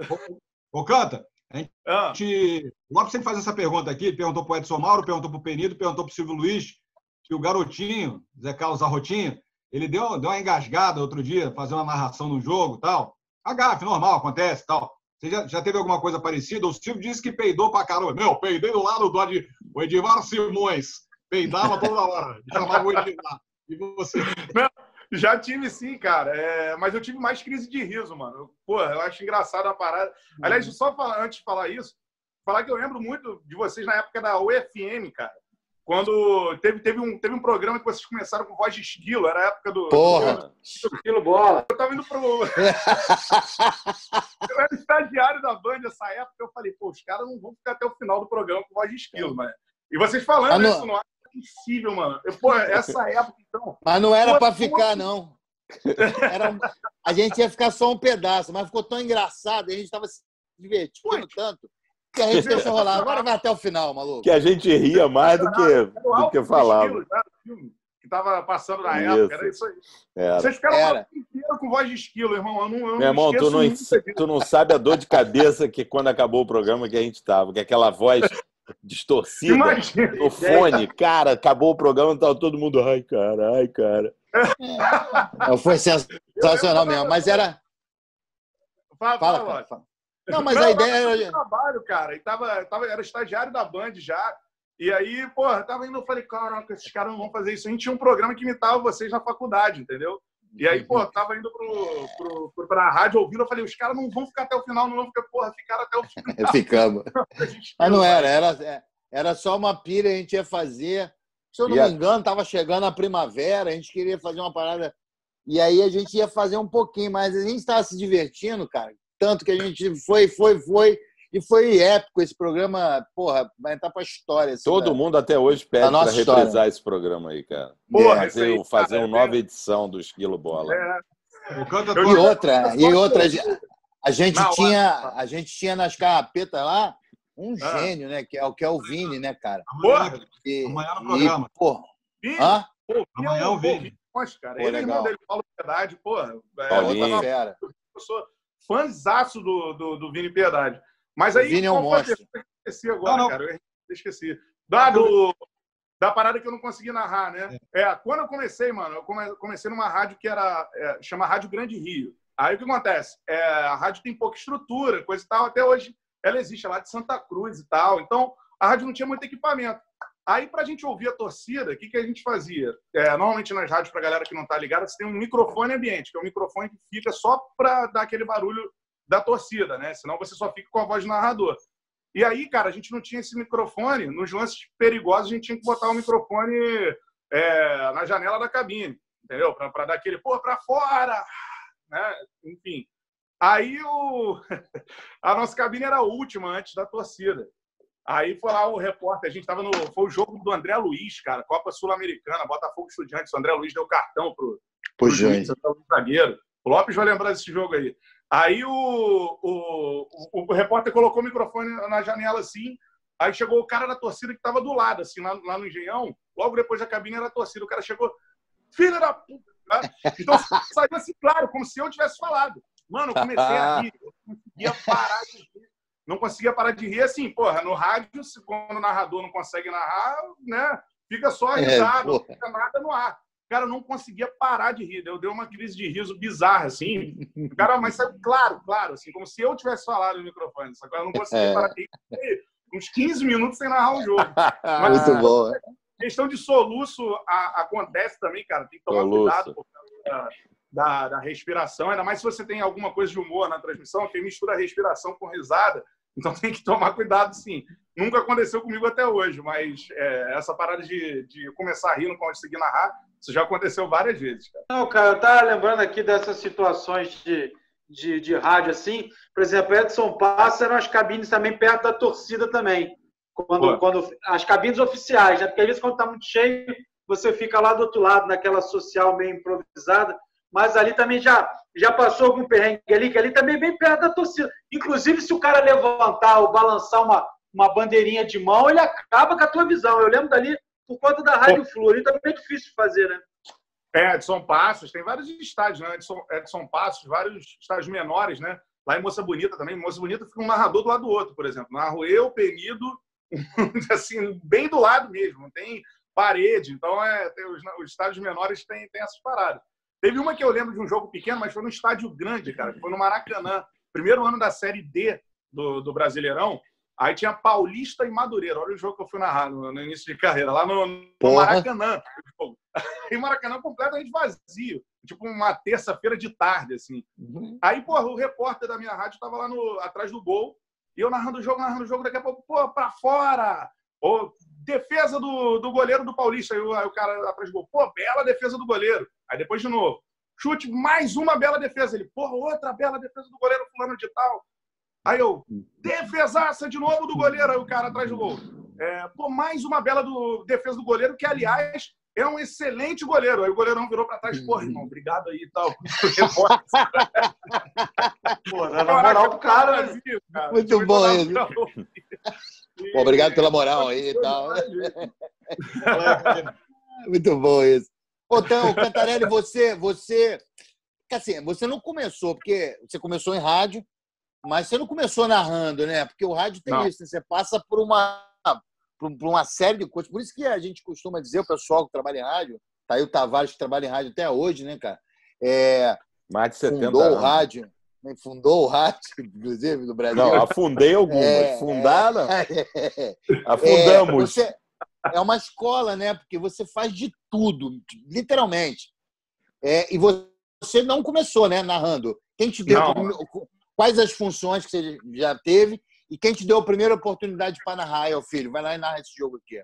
Ô, Canta, a gente, ah. logo sempre faz essa pergunta aqui, perguntou para o Edson Mauro, perguntou para o Penido, perguntou para o Silvio Luiz, que o garotinho, Zé Carlos Arrotinho, ele deu, deu uma engasgada outro dia, fazendo uma narração no jogo tal. A gafe, normal, acontece tal. Você já, já teve alguma coisa parecida? O Silvio disse que peidou pra caramba. Meu, peidei do lado do Ad, o Edivar Simões. Peidava toda hora. Chamava o Edivar. E você? Não, já tive sim, cara. É, mas eu tive mais crise de riso, mano. Pô, eu acho engraçado a parada. Aliás, só falar, antes de falar isso, falar que eu lembro muito de vocês na época da UFM, cara. Quando teve, teve, um, teve um programa que vocês começaram com voz de esquilo, era a época do. Porra! Do, esquilo bola. Eu tava indo pro. *laughs* eu era estagiário da Band nessa época, eu falei, pô, os caras não vão ficar até o final do programa com voz de esquilo, mas. E vocês falando ah, não... isso, não é possível, mano. Eu, pô, essa época, então. Mas não era para ficar, não. Era um... A gente ia ficar só um pedaço, mas ficou tão engraçado, a gente estava se divertindo tanto que a gente deixou rolar. Agora vai até o final, maluco. Que a gente ria mais do que, do que falava. Que tava passando na isso. época, era isso aí. Era. Vocês ficaram era. o inteiro com voz de esquilo, irmão. Eu não, eu Meu irmão, tu não, tu não sabe a dor de cabeça que quando acabou o programa que a gente tava, que aquela voz distorcida Imagina. no fone, cara, acabou o programa, tava todo mundo, ai, cara, ai, cara. É. Foi sensacional mesmo, mas era. Fala, fala, fala. fala. Não, mas não, a ideia era. trabalho, cara. E tava, tava, era estagiário da Band já. E aí, porra, tava indo, eu falei, caraca, esses caras não vão fazer isso. A gente tinha um programa que imitava vocês na faculdade, entendeu? E aí, pô, tava indo pro, pro, pro, pra rádio ouvindo, eu falei, os caras não vão ficar até o final, não vão ficar, porra, ficaram até o *laughs* final. Ficamos. *laughs* Mas não era, era, era só uma pilha, a gente ia fazer. Se eu não me engano, tava chegando a primavera, a gente queria fazer uma parada. E aí a gente ia fazer um pouquinho, mas a gente estava se divertindo, cara tanto que a gente foi, foi, foi. E foi épico esse programa, porra, vai entrar pra história. Assim, Todo né? mundo até hoje pede para reprisar esse programa aí, cara. Porra, fazer, aí, fazer cara, uma nova é... edição do Esquilo Bola. É. E outra, e outra, a gente Não, tinha, a gente tinha nas carrapetas lá um ah. gênio, né? Que é o que é o Vini, né, cara? Porra, e, amanhã no programa. E, porra, Hã? Pô, amanhã o Vini. Nossa, cara, pô, ele legal. dele fala verdade, porra. É, Paulinho. Eu sou, fãzaço do, do, do Vini Piedade. Mas aí, o Vini é um monstro. Eu esqueci agora, não, não. cara. Eu esqueci. Da, do, da parada que eu não consegui narrar, né? É. é quando eu comecei, mano, eu comecei numa rádio que era é, chama Rádio Grande Rio. Aí o que acontece? É, a rádio tem pouca estrutura, coisa e tal. Até hoje ela existe lá de Santa Cruz e tal. Então a rádio não tinha muito equipamento. Aí, para a gente ouvir a torcida, o que, que a gente fazia? É, normalmente nas rádios, para a galera que não está ligada, você tem um microfone ambiente, que é um microfone que fica só para dar aquele barulho da torcida, né? Senão você só fica com a voz do narrador. E aí, cara, a gente não tinha esse microfone. Nos lances perigosos, a gente tinha que botar o microfone é, na janela da cabine, entendeu? Para dar aquele, pô, para fora! Né? Enfim. Aí o... *laughs* a nossa cabine era a última antes da torcida. Aí foi lá o repórter, a gente estava no. Foi o jogo do André Luiz, cara, Copa Sul-Americana, Botafogo Estudiantes. O André Luiz deu cartão pro, pro juiz, zagueiro. O Lopes vai lembrar desse jogo aí. Aí o, o, o, o, repórter colocou o microfone na janela assim. Aí chegou o cara da torcida que estava do lado, assim, lá, lá no Engenhão. Logo depois da cabine era a torcida. O cara chegou, filha da puta, Tá? Então *laughs* saiu assim, claro, como se eu tivesse falado. Mano, eu comecei a rir, eu não conseguia parar de rir. Não conseguia parar de rir assim, porra, no rádio, quando o narrador não consegue narrar, né? Fica só é, risado, é, não fica nada no ar. O cara não conseguia parar de rir. Eu dei uma crise de riso bizarra, assim. O *laughs* cara, mas saiu claro, claro, assim, como se eu tivesse falado no microfone. Só que eu não conseguia é. parar de rir. Uns 15 minutos sem narrar o jogo. *laughs* Mas, Muito bom. Questão de soluço a, acontece também, cara. Tem que tomar soluço. cuidado por causa da, da, respiração. Ainda mais se você tem alguma coisa de humor na transmissão, que mistura respiração com risada. Então tem que tomar cuidado, sim. Nunca aconteceu comigo até hoje, mas é, essa parada de, de começar a rir, não conseguir narrar, isso já aconteceu várias vezes. Cara. Não, cara, eu tava lembrando aqui dessas situações de, de, de rádio assim. Por exemplo, Edson Passa eram as cabines também perto da torcida também. Quando, quando, as cabines oficiais, né? Porque às vezes quando está muito cheio, você fica lá do outro lado, naquela social meio improvisada. Mas ali também já, já passou algum perrengue ali, que ali também é bem perto da torcida. Inclusive, se o cara levantar ou balançar uma, uma bandeirinha de mão, ele acaba com a tua visão. Eu lembro dali, por conta da Rádio Flu, ali também é difícil de fazer, né? É, Edson Passos, tem vários estádios, né? Edson, Edson Passos, vários estádios menores, né? Lá em Moça Bonita também. Moça Bonita fica um narrador do lado do outro, por exemplo. Narro eu, Penido, *laughs* assim, bem do lado mesmo, não tem parede. Então, é, os, os, estádios menores têm, têm essas paradas. Teve uma que eu lembro de um jogo pequeno, mas foi num estádio grande, cara, que foi no Maracanã. Primeiro ano da Série D do, do Brasileirão. Aí tinha Paulista e Madureira. Olha o jogo que eu fui narrar no, no início de carreira, lá no, no Maracanã. *laughs* E Maracanã completamente vazio. Tipo uma terça-feira de tarde, assim. Uhum. Aí, porra, o repórter da minha rádio estava lá no, atrás do gol e eu narrando o jogo, narrando o jogo, daqui a pouco, pô, pra fora! Ou defesa do, do goleiro do Paulista. Aí o, aí o cara atrás do gol, pô, bela defesa do goleiro. Aí depois de novo, chute, mais uma bela defesa. Ele, pô, outra bela defesa do goleiro fulano de tal. Aí eu, defesaça de novo do goleiro. Aí o cara atrás do gol. É, pô, mais uma bela do, defesa do goleiro, que, aliás, é um excelente goleiro. Aí o goleirão virou para trás, porra, irmão, obrigado aí e tal. *laughs* Pô, na moral do cara, né? cara. Muito bom isso. Pô, obrigado pela moral aí e tal. *laughs* Muito bom isso. Então, Cantarelli, você, você, assim, você não começou, porque você começou em rádio, mas você não começou narrando, né? Porque o rádio tem não. isso, né? você passa por uma por, uma série de coisas. Por isso que a gente costuma dizer, o pessoal que trabalha em rádio, tá aí o Tavares que trabalha em rádio até hoje, né, cara? É, Mais de 70 fundou anos. o rádio? Fundou o rádio, *laughs* inclusive, do Brasil. Não, afundei algumas. É, Fundar, não. É, *laughs* Afundamos. É, você, é uma escola, né? Porque você faz de tudo, literalmente. É, e você não começou, né, narrando. Quem te deu? Não. Quais as funções que você já teve e quem te deu a primeira oportunidade para narrar, aí, filho? Vai lá e narra esse jogo aqui.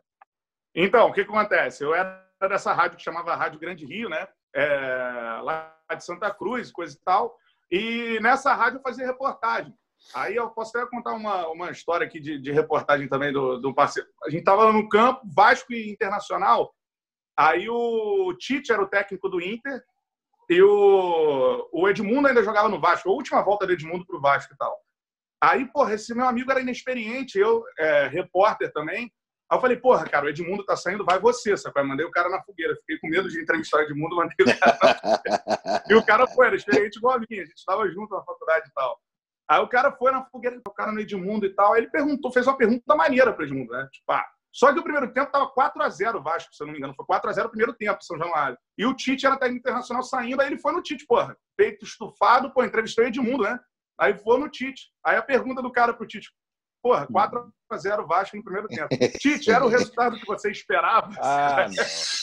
Então, o que, que acontece? Eu era dessa rádio que chamava Rádio Grande Rio, né? É, lá de Santa Cruz, coisa e tal. E nessa rádio eu fazia reportagem. Aí eu posso até contar uma, uma história aqui de, de reportagem também do, do parceiro. A gente estava no campo, Vasco e Internacional. Aí o Tite era o técnico do Inter e o, o Edmundo ainda jogava no Vasco. A última volta do Edmundo para o Vasco e tal. Aí, porra, esse meu amigo era inexperiente, eu, é, repórter também. Aí eu falei, porra, cara, o Edmundo tá saindo, vai você, sabe? Eu mandei o cara na fogueira. Fiquei com medo de entrevistar o Edmundo, mandei o cara na fogueira. E o cara foi, era experiente igual a mim, a gente estava junto na faculdade e tal. Aí o cara foi na fogueira, o cara no Edmundo e tal. Aí ele perguntou, fez uma pergunta maneira para Edmundo, né? Tipo, ah, só que o primeiro tempo tava 4x0 o Vasco, se eu não me engano. Foi 4x0 o primeiro tempo, São Januário. E o Tite era técnico internacional saindo, aí ele foi no Tite, porra. Peito estufado, pô, entrevistou o Edmundo, né? Aí vou no Tite. Aí a pergunta do cara pro Tite, porra, 4 a 0 Vasco no primeiro tempo. *laughs* Tite, era o resultado que você esperava? Ah,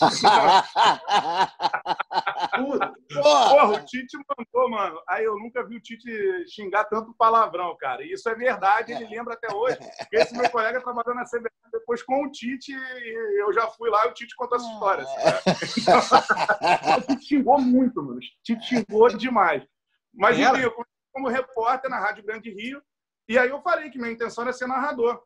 *laughs* porra, o Tite mandou, mano. Aí eu nunca vi o Tite xingar tanto palavrão, cara. E isso é verdade, ele lembra até hoje. Esse meu colega trabalhou na CBF depois com o Tite e eu já fui lá e o Tite contou essa história. Assim, *laughs* né? o Tite xingou muito, mano. O Tite xingou demais. Mas, enfim, eu como repórter na Rádio Grande Rio. E aí eu falei que minha intenção era ser narrador.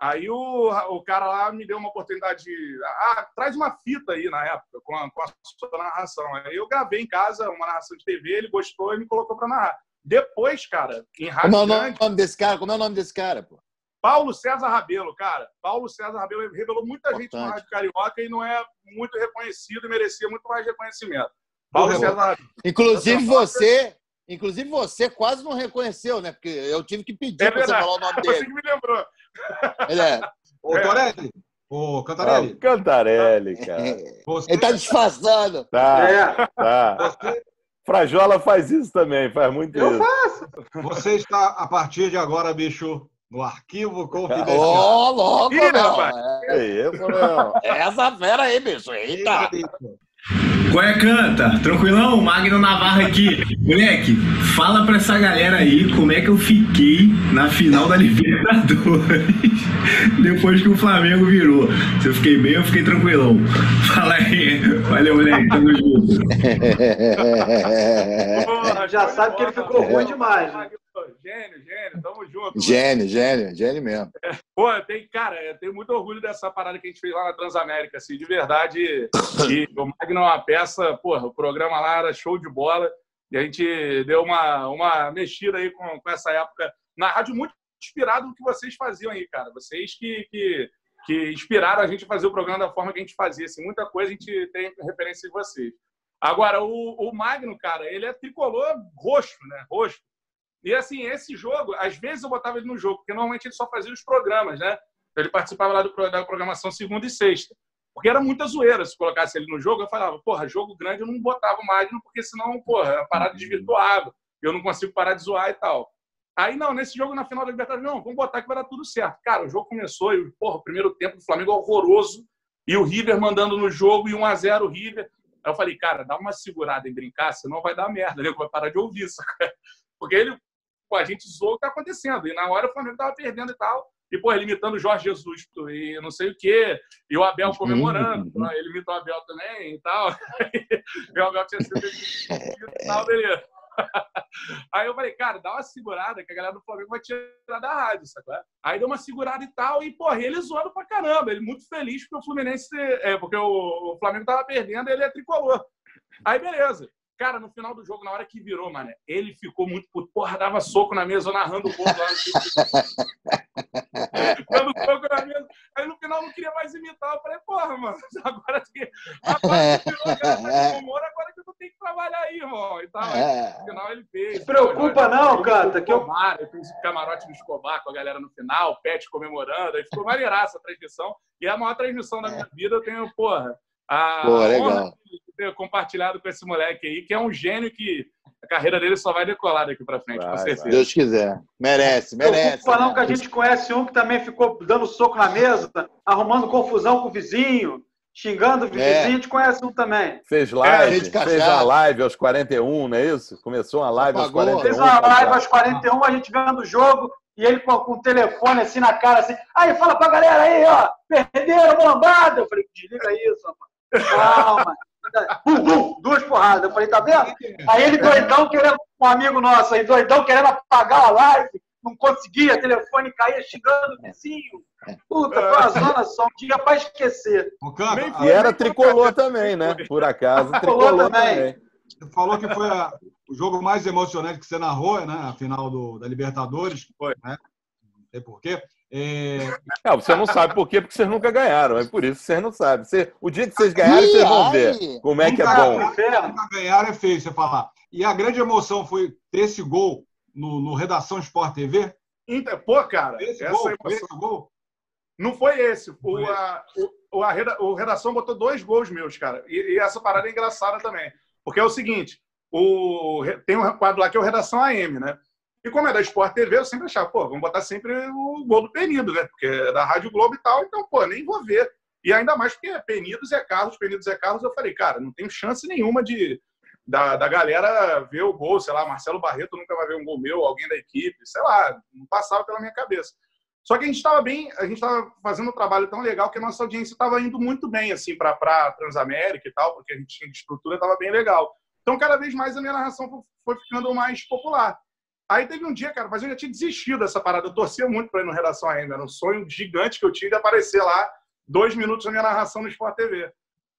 Aí o, o cara lá me deu uma oportunidade de. Ah, traz uma fita aí na época com a, com a sua narração. Aí eu gravei em casa uma narração de TV, ele gostou e me colocou para narrar. Depois, cara, em Rádio Como é o nome desse cara? Como é o nome desse cara, pô? Paulo César Rabelo, cara. Paulo César Rabelo revelou muita Importante. gente na Rádio Carioca e não é muito reconhecido e merecia muito mais reconhecimento. Paulo César. Inclusive você, inclusive você quase não reconheceu, né? Porque eu tive que pedir é para você falar o nome *laughs* dele. Você que me lembrou. Ele é. Ô, Torelli, Ô, Cantarelli. Ah, Cantarelli, cara. Você... Ele tá disfarçando. Tá, é. tá. Você... Frajola faz isso também, faz muito Eu isso. faço. Você está, a partir de agora, bicho, no arquivo confidencial. Ô, oh, louco, Ih, rapaz. É isso, meu. Essa fera aí, bicho. Eita. Qual é, canta? Tranquilão? Magno Navarro aqui. Moleque, fala pra essa galera aí como é que eu fiquei na final da Libertadores *laughs* depois que o Flamengo virou. Se eu fiquei bem, eu fiquei tranquilão. Fala aí. Valeu, moleque. Tamo junto. *laughs* Porra, já sabe que ele ficou ruim demais. Né? Gênio, gênio, tamo junto. Gênio, gênio, gênio mesmo. É, pô, tem, cara, eu tenho muito orgulho dessa parada que a gente fez lá na Transamérica, assim, de verdade. E *coughs* o Magno é uma peça, porra, o programa lá era show de bola. E a gente deu uma, uma mexida aí com, com essa época na rádio, muito inspirado no que vocês faziam aí, cara. Vocês que, que, que inspiraram a gente a fazer o programa da forma que a gente fazia. Assim, muita coisa a gente tem referência de vocês. Agora, o, o Magno, cara, ele é tricolor roxo, né? Roxo. E assim, esse jogo, às vezes eu botava ele no jogo, porque normalmente ele só fazia os programas, né? Então, ele participava lá do, da programação segunda e sexta. Porque era muita zoeira se colocasse ele no jogo. Eu falava, porra, jogo grande eu não botava o Magno, porque senão, porra, a parada desvirtuava. Eu não consigo parar de zoar e tal. Aí, não, nesse jogo na final da Libertadores, não, vamos botar que vai dar tudo certo. Cara, o jogo começou e, porra, o primeiro tempo do Flamengo horroroso. E o River mandando no jogo e 1 a 0 o River. Aí eu falei, cara, dá uma segurada em brincar, senão vai dar merda, né? Vai parar de ouvir isso. *laughs* Porque ele, pô, a gente zoou o que tá acontecendo. E na hora o Flamengo tava perdendo e tal. E, pô, ele imitando o Jorge Jesus e não sei o quê. E o Abel comemorando. Uhum. Ele imitou o Abel também e tal. *laughs* e o Abel tinha sido e tal, beleza. *laughs* Aí eu falei, cara, dá uma segurada que a galera do Flamengo vai tirar da rádio, sacou? Aí deu uma segurada e tal, e, porra, ele zoando pra caramba. Ele muito feliz porque o Fluminense, é, porque o, o Flamengo tava perdendo, ele é tricolor. Aí, beleza. Cara, no final do jogo, na hora que virou, mano, ele ficou muito puto. Porra, dava soco na mesa, narrando o gol lá. *laughs* Dando soco na mesa. Aí no final não queria mais imitar. Eu falei, porra, mano, *laughs* agora que. Agora que virou humor, agora que eu tenho que trabalhar aí, irmão. E tal. Aí, no final ele fez. Se preocupa, não, Canta. Que eu... eu fiz o camarote do Escobar com a galera no final, o Pet comemorando. Aí ficou maneiraça a transmissão. E é a maior transmissão da minha vida. Eu tenho, porra. A Pô, legal ter compartilhado com esse moleque aí, que é um gênio que a carreira dele só vai decolar daqui para frente, vai, com certeza. Se Deus quiser. Merece, merece. Eu falando que a gente conhece um que também ficou dando soco na mesa, arrumando confusão com o vizinho, xingando o vizinho, é. a gente conhece um também. Fez live, é, fez a live aos 41, não é isso? Começou uma live Apagou, aos 41. Fez uma live aos 41, a gente vendo o jogo, e ele com, com o telefone assim na cara, assim, aí fala pra galera aí, ó, perderam, lambada. Eu falei, desliga isso, rapaz. Calma. duas porradas. Eu falei, tá vendo? Aí ele doidão querendo, um amigo nosso aí, doidão querendo apagar a live, não conseguia, telefone caía xingando o vizinho. Puta, foi uma zona só, um dia pra esquecer. e era tricolor também, né? Por acaso, tricolor também. também. Você falou que foi a, o jogo mais emocionante que você narrou, né? A final do, da Libertadores. Foi. Né? Não sei porquê. É... você não sabe por quê, porque vocês nunca ganharam. É por isso que vocês não sabem. Você, o dia que vocês ganharem, vocês vão ver como é que é bom. Nunca ganharam é feio você falar. E a grande emoção foi ter esse gol no, no Redação Sport TV? Pô, cara, esse essa gol, emoção... esse gol? Não foi esse. O, a, o, a, o Redação botou dois gols meus, cara. E, e, essa parada é engraçada também. Porque é o seguinte: o, tem um quadro lá que é o Redação AM, né? E como é da Sport TV, eu sempre achava, pô, vamos botar sempre o gol do Penido, né? Porque é da Rádio Globo e tal, então, pô, nem vou ver. E ainda mais porque é Penidos é Carlos, Penidos é Carlos, eu falei, cara, não tenho chance nenhuma de da, da galera ver o gol, sei lá, Marcelo Barreto nunca vai ver um gol meu, alguém da equipe, sei lá, não passava pela minha cabeça. Só que a gente estava bem, a gente estava fazendo um trabalho tão legal que a nossa audiência estava indo muito bem, assim, para Transamérica e tal, porque a gente tinha estrutura, estava bem legal. Então, cada vez mais a minha narração foi ficando mais popular. Aí teve um dia, cara, mas eu já tinha desistido dessa parada. Eu torcia muito para ir no Redação ainda. Era um sonho gigante que eu tinha de aparecer lá dois minutos na minha narração no Sport TV.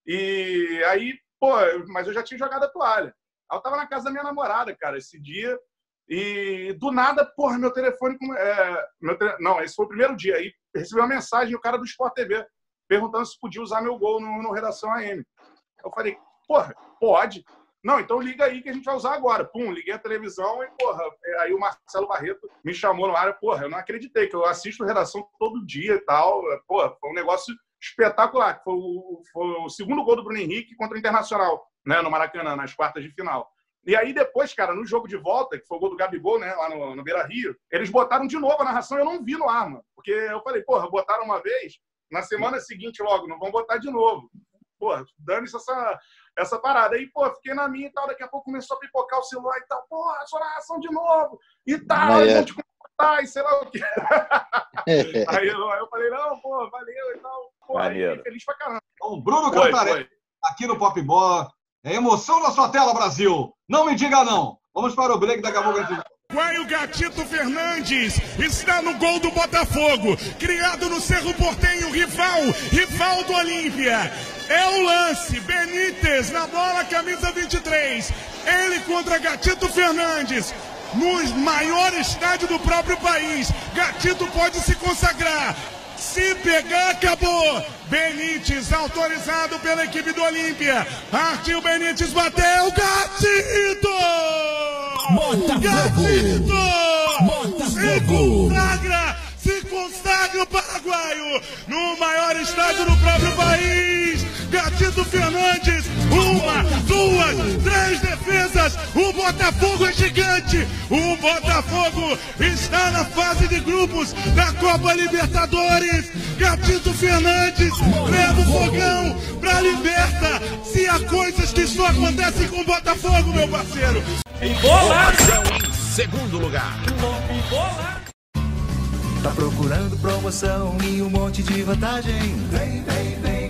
E aí, pô, mas eu já tinha jogado a toalha. Aí eu tava na casa da minha namorada, cara, esse dia. E do nada, porra, meu telefone. É, meu tele... Não, esse foi o primeiro dia. Aí recebi uma mensagem do cara do Sport TV perguntando se podia usar meu gol no, no Redação AM. Eu falei, porra, pode. Não, então liga aí que a gente vai usar agora. Pum, liguei a televisão e, porra, é, aí o Marcelo Barreto me chamou no ar. Porra, eu não acreditei, que eu assisto redação todo dia e tal. Porra, foi um negócio espetacular. Foi o, foi o segundo gol do Bruno Henrique contra o Internacional, né, no Maracanã, nas quartas de final. E aí depois, cara, no jogo de volta, que foi o gol do Gabigol, né, lá no, no Beira Rio, eles botaram de novo a narração eu não vi no ar, mano. Porque eu falei, porra, botaram uma vez, na semana seguinte logo, não vão botar de novo. Porra, dane-se essa, essa parada. Aí, pô, fiquei na minha e tal, daqui a pouco começou a pipocar o celular e tal, porra, sua narração de novo, e tal, e vão te comportar, e sei lá o quê. *laughs* aí, eu, aí eu falei, não, pô, valeu e tal. Pô, aí fiquei feliz pra caramba. Então, Bruno Cantarelli, aqui no Pop Bola. É emoção na sua tela, Brasil. Não me diga não. Vamos para o break, daqui a pouco a gente... Guaio Gatito Fernandes está no gol do Botafogo, criado no Cerro Portenho, rival, rival do Olímpia. É o lance, Benítez na bola, camisa 23. Ele contra Gatito Fernandes. No maior estádio do próprio país, Gatito pode se consagrar. Se pegar, acabou. Benítez, autorizado pela equipe do Olímpia. Partiu Benítez, bateu. Gatito! Botafogo! Gatito! Botafogo! Se consagra! Se consagra o paraguaio no maior estádio do próprio país. Gatito Fernandes, uma, duas, três defesas. O Botafogo é gigante. O Botafogo está na fase de grupos da Copa Libertadores. Gatito Fernandes leva o fogão pra Liberta. Se há coisas que só acontecem com o Botafogo, meu parceiro. Informação em segundo lugar. Tá procurando promoção e um monte de vantagem? Vem, vem, vem,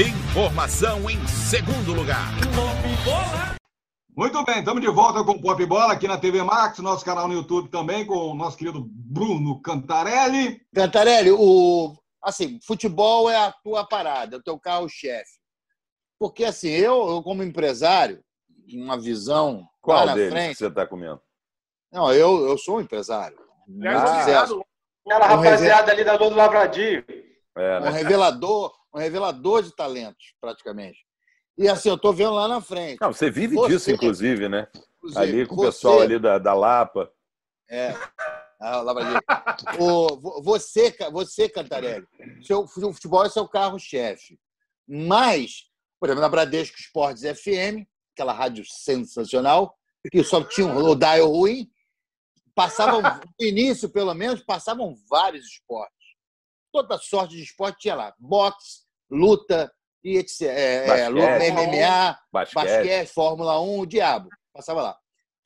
Informação em segundo lugar. Muito bem, estamos de volta com o Pop Bola aqui na TV Max, nosso canal no YouTube também, com o nosso querido Bruno Cantarelli. Cantarelli, o, assim, futebol é a tua parada, é o teu carro-chefe. Porque, assim, eu, eu como empresário, uma visão Qual lá deles frente... que você está comendo? Não, eu, eu sou um empresário. Sucesso. Aquela Um rapaziada ali da Lua do Lavradio. É, um revelador, um revelador de talentos, praticamente. E assim, eu estou vendo lá na frente. Não, você vive Você- disso, inclusive, né? Inclusive, ali com o você- pessoal ali da, da Lapa. É. Ah, o, vo- você, você, Cantarelli, seu, o futebol é seu carro-chefe. Mas, por exemplo, na Bradesco Esportes FM, aquela rádio sensacional, que só tinha um dial ruim, passavam, no início, pelo menos, passavam vários esportes. Toda sorte de esporte tinha lá. Boxe, luta, e etc. É, é, luta, Basquete. MMA, Basquete. basquete, Fórmula 1, o diabo. Passava lá.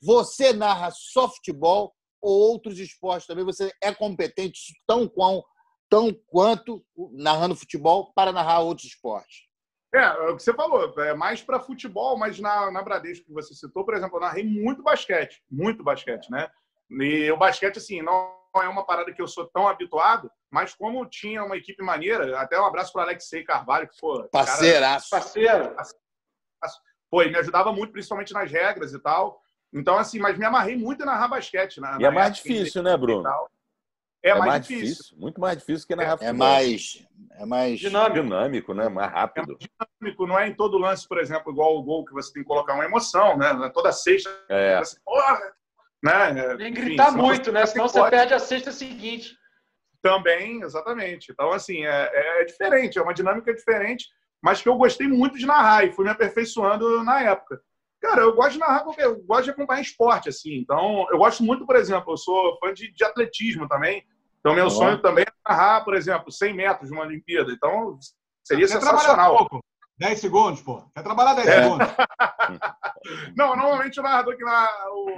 Você narra só futebol ou outros esportes também? Você é competente tão, quão, tão quanto narrando futebol para narrar outros esportes? É, é o que você falou, é mais para futebol, mas na, na Bradesco que você citou, por exemplo, eu narrei muito basquete, muito basquete, né? E o basquete, assim, não é uma parada que eu sou tão habituado, mas como tinha uma equipe maneira, até um abraço para Alexei Carvalho, que pô, Parceiraço. Parceiro. Pô, ele me ajudava muito, principalmente nas regras e tal. Então, assim, mas me amarrei muito em narrar basquete. Na, E na é mais época, difícil, né, Bruno? tal. É, mais, difícil. Muito mais difícil que narrar É futebol. mais, é mais Dinâmico. dinâmico, né? Mais rápido. dinâmico, não é em todo lance, por exemplo, igual o gol que você tem que colocar uma emoção, né? Toda sexta, É. você, porra, né? Nem Enfim, gritar senão muito, né? Senão você pode. perde a sexta seguinte. Também, exatamente. Então, assim, é, é diferente, é uma dinâmica diferente, mas que eu gostei muito de narrar e fui me aperfeiçoando na época. Cara, eu gosto de narrar, eu gosto de acompanhar esporte, assim. Então, eu gosto muito, por exemplo, eu sou fã de, de atletismo também. Então, meu sonho também é narrar, por exemplo, 100 metros de uma Olimpíada. Então, seria Quer sensacional. pouco? 10 segundos, pô. Quer trabalhar 10 É. segundos? *laughs* Não, normalmente o narrador que narra o,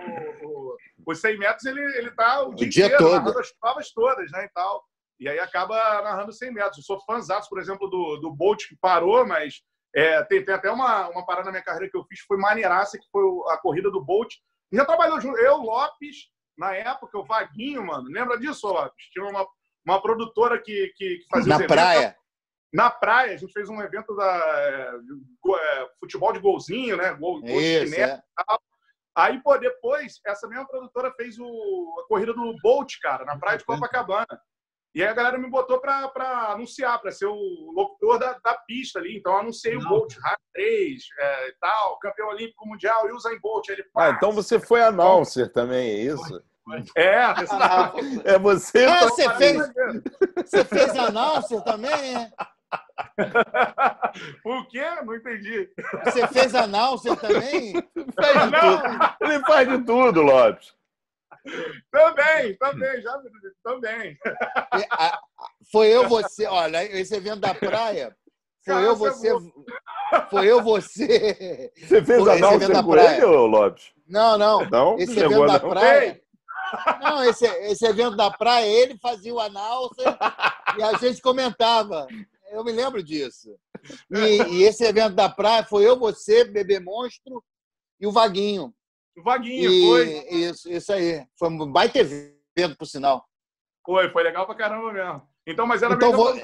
o, os 100 metros, ele, ele tá o, dia, dia inteiro, todo. narrando as provas todas, né, e tal. E aí acaba narrando 100 metros. Eu sou fãzaço, por exemplo, do, do Bolt, que parou, mas é, tem, tem até uma, uma parada na minha carreira que eu fiz, que foi maneiraça, que foi o- a corrida do Bolt. Já trabalhou junto, eu, Lopes, na época, o Vaguinho, mano, lembra disso, Lopes? Tinha uma, uma produtora que, que, que fazia. Na praia? Na praia, a gente fez um evento da é, futebol de golzinho, né? Gol, gol Isso, de é. Aí, pô, depois, essa mesma produtora fez o, a corrida do Bolt, cara, na praia de Copacabana. E aí a galera me botou pra, pra anunciar, pra ser o locutor da, da pista ali. Então eu anunciei Não. o Bolt, Rack 3 é, tal, campeão olímpico mundial, e Usain Bolt. Ele, ah, então você foi announcer também, é isso? É, *laughs* é você. Ah, você fez, você fez announcer também, é? *laughs* o quê? Não entendi. Você fez announcer também? Faz de tudo. Ele faz de tudo, Lopes. Também, também, já também. Foi eu, você, olha, esse evento da praia, foi Cara, eu, você, foi eu, você. Você fez foi, anúncio da praia. ele, Lopes? Não, não. Não, esse evento da praia. Não, esse, esse evento da praia, ele fazia o anúncio e a gente comentava. Eu me lembro disso. *laughs* E, e, esse evento da praia foi eu, você, Bebê Monstro e o Vaguinho. O Vaguinho, e, foi. Isso, isso aí. Foi um baita evento, por sinal. Foi, foi legal pra caramba mesmo. Então, mas era então, vou...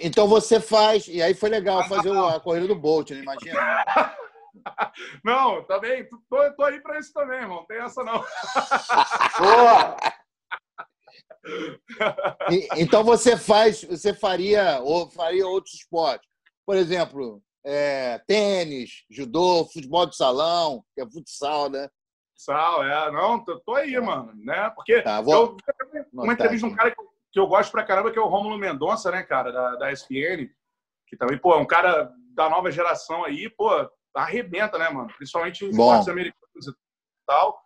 Então você faz, e aí foi legal fazer a corrida do Bolt, né? Imagina. *laughs* Não, também. Tá tô, tô aí pra isso também, irmão. Tem essa não. Boa! Então você faz, você faria ou faria outros esportes. Por exemplo, é, tênis, judô, futebol de salão, que é futsal, né? Futsal, é. Não, tô, tô aí, mano. Né? Porque tá, vou... eu, uma entrevista de um cara que, que, eu gosto pra caramba, que é o Rômulo Mendonça, né, cara, da, da SPN, que também, pô, é um cara da nova geração aí, pô, arrebenta, né, mano? Principalmente em esportes americanos e tal.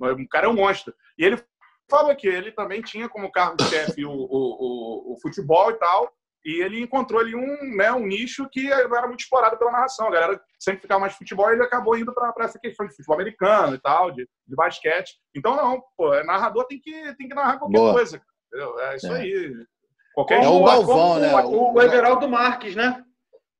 O cara é um monstro. E ele fala que ele também tinha como cargo-chefe o, o, o, o, futebol e tal, e ele encontrou ali um, né, um nicho que era muito explorado pela narração. A galera sempre ficava mais de futebol e ele acabou indo para essa questão de futebol americano e tal, de, de basquete. Então, não, pô, é narrador tem que, tem que narrar qualquer Boa. coisa. Entendeu? É isso é. aí. Qualquer é o Galvão, né? O, o Everaldo Marques, né?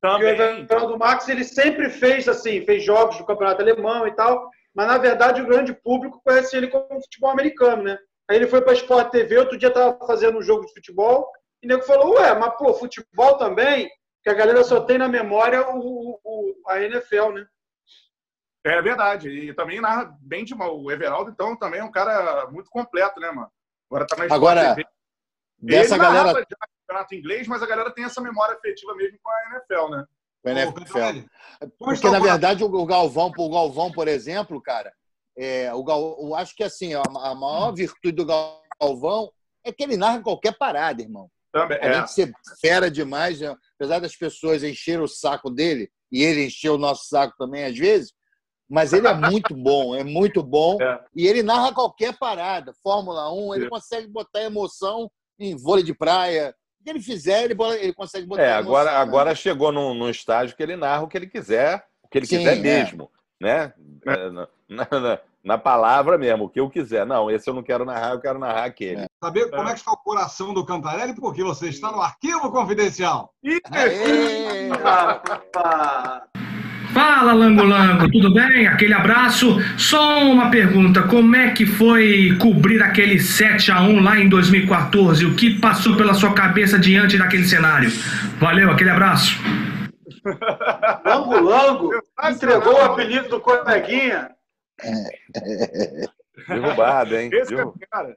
Também. o Everaldo Marques, ele sempre fez assim, fez jogos do Campeonato Alemão e tal, mas na verdade o grande público conhece ele como futebol americano, né? Aí ele foi para Sport TV, outro dia estava fazendo um jogo de futebol, e o nego falou, ué, mas pô, futebol também, que a galera só tem na memória o, o, a NFL, né? É verdade. E também narra bem de mal. O Everaldo, então, também é um cara muito completo, né, mano? Agora tá na Sport Agora, TV. Dessa Ele galera. Já campeonato inglês, mas a galera tem essa memória afetiva mesmo com a NFL, né? Com a NFL. Porque, na verdade, o Galvão, o Galvão, por exemplo, cara, é, o Gal, eu acho que assim, a, a maior virtude do Galvão é que ele narra qualquer parada, irmão. Também, Além é. de ser fera demais, né? apesar das pessoas encherem o saco dele, e ele encheu o nosso saco também às vezes, mas ele é muito bom, é muito bom. É. E ele narra qualquer parada. Fórmula 1, ele é. consegue botar emoção em vôlei de praia. O que ele fizer, ele, ele consegue botar é, agora, emoção. Agora né? chegou num, num estágio que ele narra o que ele quiser, o que ele Sim, quiser é. mesmo né? É. É, *laughs* na, na, na, palavra mesmo, o que eu quiser. Não, esse eu não quero narrar, eu quero narrar aquele. É. Saber como é que está o coração do Cantarelli, porque você está no arquivo confidencial. Fala, Lango Lango, tudo bem? Aquele abraço. Só uma pergunta: como é que foi cobrir aquele 7 a 1 lá em 2014? O que passou pela sua cabeça diante daquele cenário? Valeu, aquele abraço. Lango Lango entregou o apelido do coleguinha. Derrubado, hein? Esse é cara.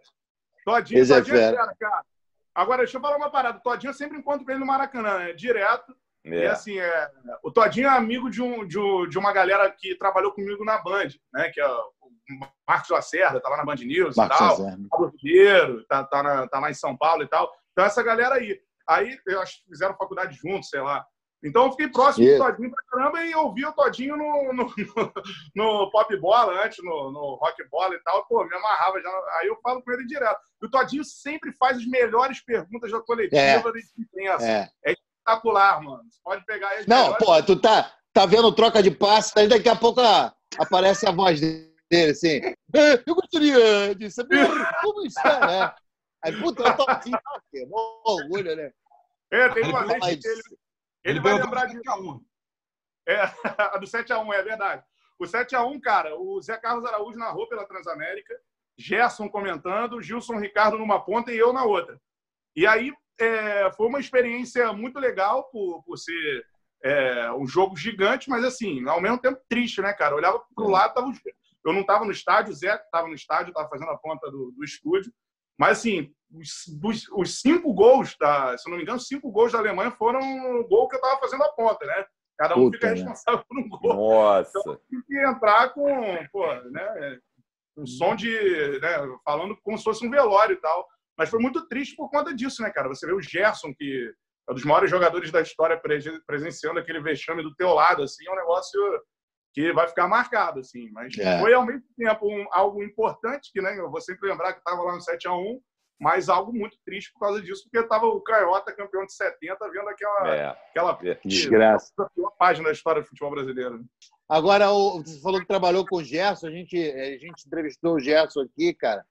Todinho, Esse é Todinho é fera, cara. Agora, deixa eu falar uma parada. O Todinho eu sempre encontro com ele no Maracanã, é direto. É. E assim, é, o Todinho é amigo de, um, de, de, uma galera que trabalhou comigo na Band, né? Que é o Marcos Lacerda, tá lá na Band News Marcos e tal. Paulo Ribeiro, tá, tá, na, tá lá em São Paulo e tal. Então, essa galera aí. Aí, eu acho que fizeram faculdade juntos, sei lá. Então eu fiquei próximo do Todinho pra caramba e eu vi o Todinho no, no, *laughs* no, pop bola antes, no, no rock bola e tal. Pô, me amarrava já. Aí eu falo com ele direto. E o Todinho sempre faz as melhores perguntas da coletiva é. da imprensa. É. é espetacular, mano. Você pode pegar as Não, melhores... pô, tu tá, tá vendo troca de passe, aí daqui a pouco aparece a voz dele assim. É, eu gostaria de saber como está, né? Aí, puta, eu tô assim, mó orgulho, né? É, tem uma vez que ele ele, vai lembrar de. 7 a 1. É, *laughs* a do 7x1, é verdade. O 7x1, cara, o Zé Carlos Araújo narrou pela Transamérica, Gerson comentando, Gilson Ricardo numa ponta e eu na outra. E aí é, foi uma experiência muito legal por, por ser é, um jogo gigante, mas assim, ao mesmo tempo triste, né, cara? Eu olhava pro lado, tava, eu não estava no estádio, o Zé estava no estádio, estava fazendo a ponta do, do estúdio. Mas assim, os, os, os, cinco gols, da, se eu não me engano, cinco gols da Alemanha foram o gol que eu estava fazendo a ponta, né? Cada um Puta, fica responsável né? por um gol. Nossa! Então, tem que entrar com, pô, né, um som de. Né, falando como se fosse um velório e tal. Mas foi muito triste por conta disso, né, cara? Você vê o Gerson, que é um dos maiores jogadores da história presenciando aquele vexame do teu lado, assim, é um negócio que vai ficar marcado, assim. Mas é. foi, ao mesmo tempo, um, algo importante, que né, eu vou sempre lembrar que estava lá no 7 a 1 mas algo muito triste por causa disso, porque estava o Canhota, campeão de 70, vendo aquela, é. aquela desgraça. Uma página da história do futebol brasileiro. Agora, você falou que trabalhou com o Gerson, a gente, a gente entrevistou o Gerson aqui, cara.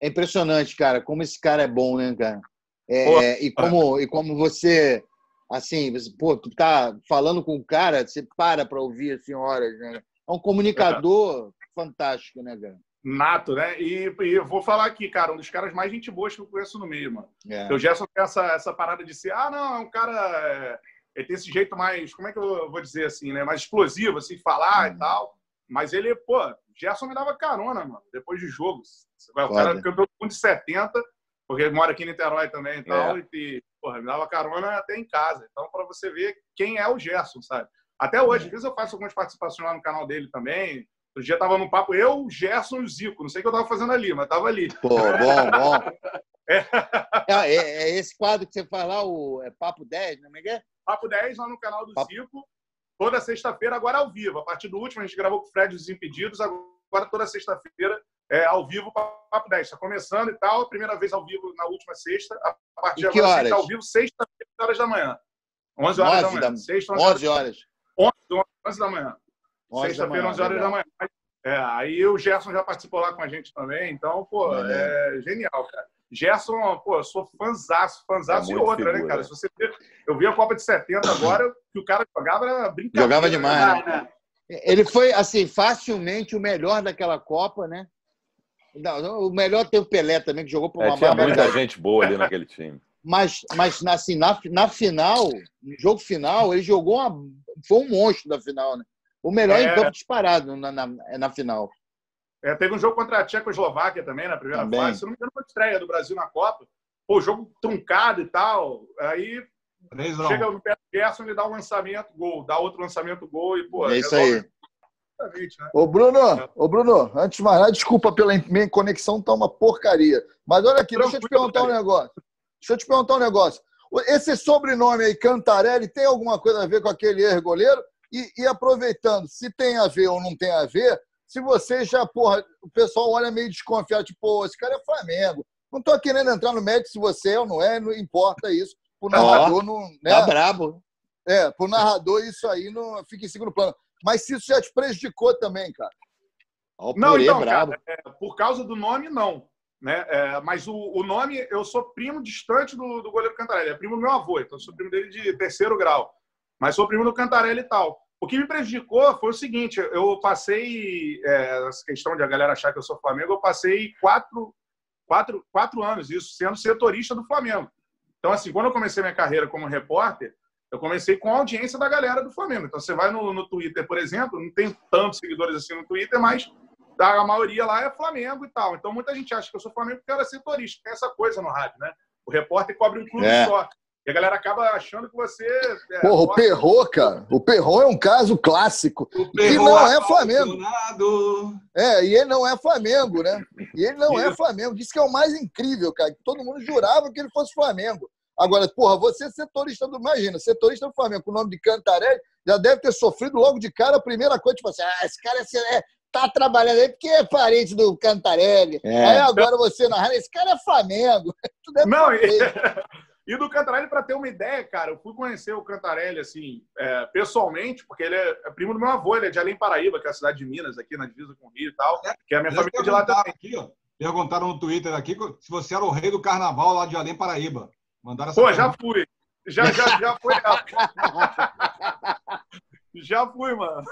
É impressionante, cara, como esse cara é bom, né, cara? É, e, como, e como você, assim, você, pô, tu tá falando com o cara, você para para ouvir assim horas, né? É um comunicador é. fantástico, né, cara? Nato, né? E, e vou falar aqui, cara, um dos caras mais gente boa que eu conheço no meio, mano. É. O Gerson tem essa, essa parada de ser, ah, não, é um cara. É, ele tem esse jeito mais, como é que eu vou dizer assim, né? Mais explosivo, assim, falar uhum. e tal. Mas ele, pô, Gerson me dava carona, mano, depois de jogos. O cara campeão do mundo de 70, porque ele mora aqui em Niterói também e tal, é. e, porra, me dava carona até em casa. Então, para você ver quem é o Gerson, sabe? Até hoje, às vezes eu faço algumas participações lá no canal dele também. Outro dia tava num papo, eu, o Gerson e o Zico. Não sei o que eu tava fazendo ali, mas tava ali. Pô, bom, bom. É. É, é, é esse quadro que você faz lá, o é Papo 10, não é que é? Papo 10 lá no canal do Papo... Zico. Toda sexta-feira, agora ao vivo. A partir do último, a gente gravou com o Fred os Impedidos. Agora, toda sexta-feira, é ao vivo, Papo 10. Está começando e tal. Primeira vez ao vivo na última sexta. A partir de agora, está ao vivo, sexta-feira, horas da manhã. 11 horas da manhã. Da... Sexta, 11, 11 horas. 11, 11 da manhã. Sexta-feira, 11 horas da manhã. É, aí o Gerson já participou lá com a gente também, então, pô, é, é genial, cara. Gerson, pô, eu sou fãzaço, fãzaço é e outra, né, figura. né, cara? Se você vê, eu vi a Copa de 70 *coughs* agora, que o cara jogava era brincadeira. Jogava demais, né? né? Ele foi, assim, facilmente o melhor daquela Copa, né? Não, o melhor tem o Pelé também, que jogou por é, uma é, Tinha muita gente boa ali naquele time. Mas, mas assim, na, na final, no jogo final, ele jogou uma. Foi um monstro da final, né? O melhor é... em campo disparado na, na, na final. É, teve um jogo contra a Tchecoslováquia também, na primeira também. fase. Se não me engano, foi a estreia do Brasil na Copa. Pô, jogo truncado e tal. Aí Três chega no pé do Gerson, ele dá um lançamento, gol. Dá outro lançamento, gol. E, pô, é isso aí. Né? Ô, Bruno, ô, Bruno, antes de mais nada, desculpa pela minha conexão, tá uma porcaria. Mas olha aqui, deixa eu te perguntar um negócio. Deixa eu te perguntar um negócio. Esse sobrenome aí, Cantarelli, tem alguma coisa a ver com aquele ex-goleiro? E, e, aproveitando, se tem a ver ou não tem a ver, se você já, porra, o pessoal olha meio desconfiado, tipo, esse cara é Flamengo. Não tô querendo entrar no mérito se você é ou não é, não importa isso. O narrador oh, não. Né? Tá brabo. É, pro narrador isso aí não fica em segundo plano. Mas se isso já te prejudicou também, cara. Oh, não, então, brabo. Cara, é, por causa do nome, não. Né? É, mas o, o, nome, eu sou primo distante do, do goleiro Cantarelli. É primo do meu avô, então eu sou primo dele de terceiro grau mas sou primo do Cantarelli e tal. O que me prejudicou foi o seguinte: eu passei, é, essa questão de a galera achar que eu sou Flamengo, eu passei quatro, quatro, quatro anos, isso, sendo setorista do Flamengo. Então, assim, quando eu comecei minha carreira como repórter, eu comecei com a audiência da galera do Flamengo. Então, você vai no, no Twitter, por exemplo, não tem tantos seguidores assim no Twitter, mas a maioria lá é Flamengo e tal. Então, muita gente acha que eu sou Flamengo porque eu era setorista. Tem essa coisa no rádio, né? O repórter cobre um clube é. só. E a galera acaba achando que você. É, Porra, o Perro, cara. O Perro é um caso clássico. E não é Flamengo. É, e ele não é Flamengo, né? E ele não é Flamengo. Isso que é o mais incrível, cara. Todo mundo jurava que ele fosse Flamengo. Agora, porra, você é setorista do. Imagina, setorista do Flamengo com o nome de Cantarelli, já deve ter sofrido logo de cara a primeira coisa, tipo assim, ah, esse cara é, é tá trabalhando aí porque é parente do Cantarelli. É. Aí agora você narrando, esse cara é Flamengo. *laughs* não, e... *laughs* E do Cantarelli, para ter uma ideia, cara, eu fui conhecer o Cantarelli, assim, é, pessoalmente, porque ele é, é, primo do meu avô, ele é de Além Paraíba, que é a cidade de Minas, aqui na divisa com o Rio e tal, que é a minha família de lá também. Aqui, ó, perguntaram no Twitter aqui se você era o rei do carnaval lá de Além Paraíba. Mandaram essa Pô, pergunta. já fui. Já, já, já foi. Já fui, *laughs* mano.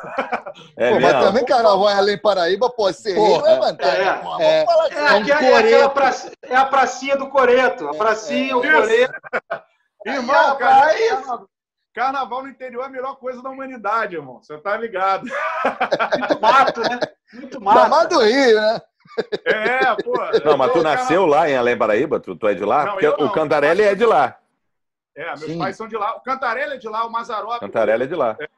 É pô, mas também carnaval em Além Paraíba, pô, ser rei não é vantagem. É, é, é, é, é, é, praça, é, a pracinha do Coreto. A pracinha, o Coreto. Irmão, cara, carnaval, carnaval no interior é a melhor coisa da humanidade, irmão. Você tá ligado. Muito mato, né? Muito mato. Mato do Rio, né? É, pô. Não, mas tu nasceu lá em Além Paraíba? Tu, tu é de lá? Não, Porque o Cantarelli é de lá. É, meus Sim. pais são de lá. O Cantarelli é de lá, o Mazarop. Cantarelli é de lá. É,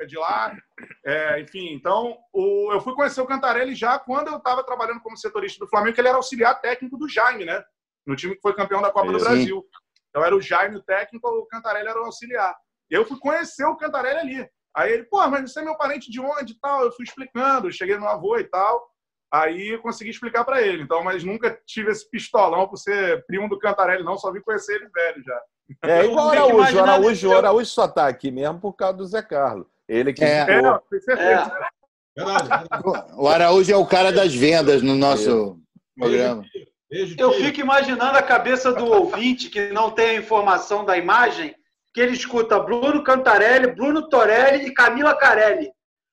é de lá. É, enfim, então o, eu fui conhecer o Cantarelli já quando eu estava trabalhando como setorista do Flamengo, que ele era auxiliar técnico do Jaime, né? No time que foi campeão da Copa do Brasil. Então era o Jaime o técnico, o Cantarelli era o auxiliar. Eu fui conhecer o Cantarelli ali. Aí ele, pô, mas você é meu parente de onde e tal? Eu fui explicando, cheguei no avô e tal. Aí eu consegui explicar para ele. Então, mas nunca tive esse pistolão por ser primo do Cantarelli, não. Só vim conhecer ele velho já. É igual o Araújo. O Araújo, o Araújo só está aqui mesmo por causa do Zé Carlos. Ele que. É. É, o Araújo é o cara das vendas no nosso programa. Eu fico imaginando a cabeça do ouvinte que não tem a informação da imagem, que ele escuta Bruno Cantarelli, Bruno Torelli e Camila Carelli.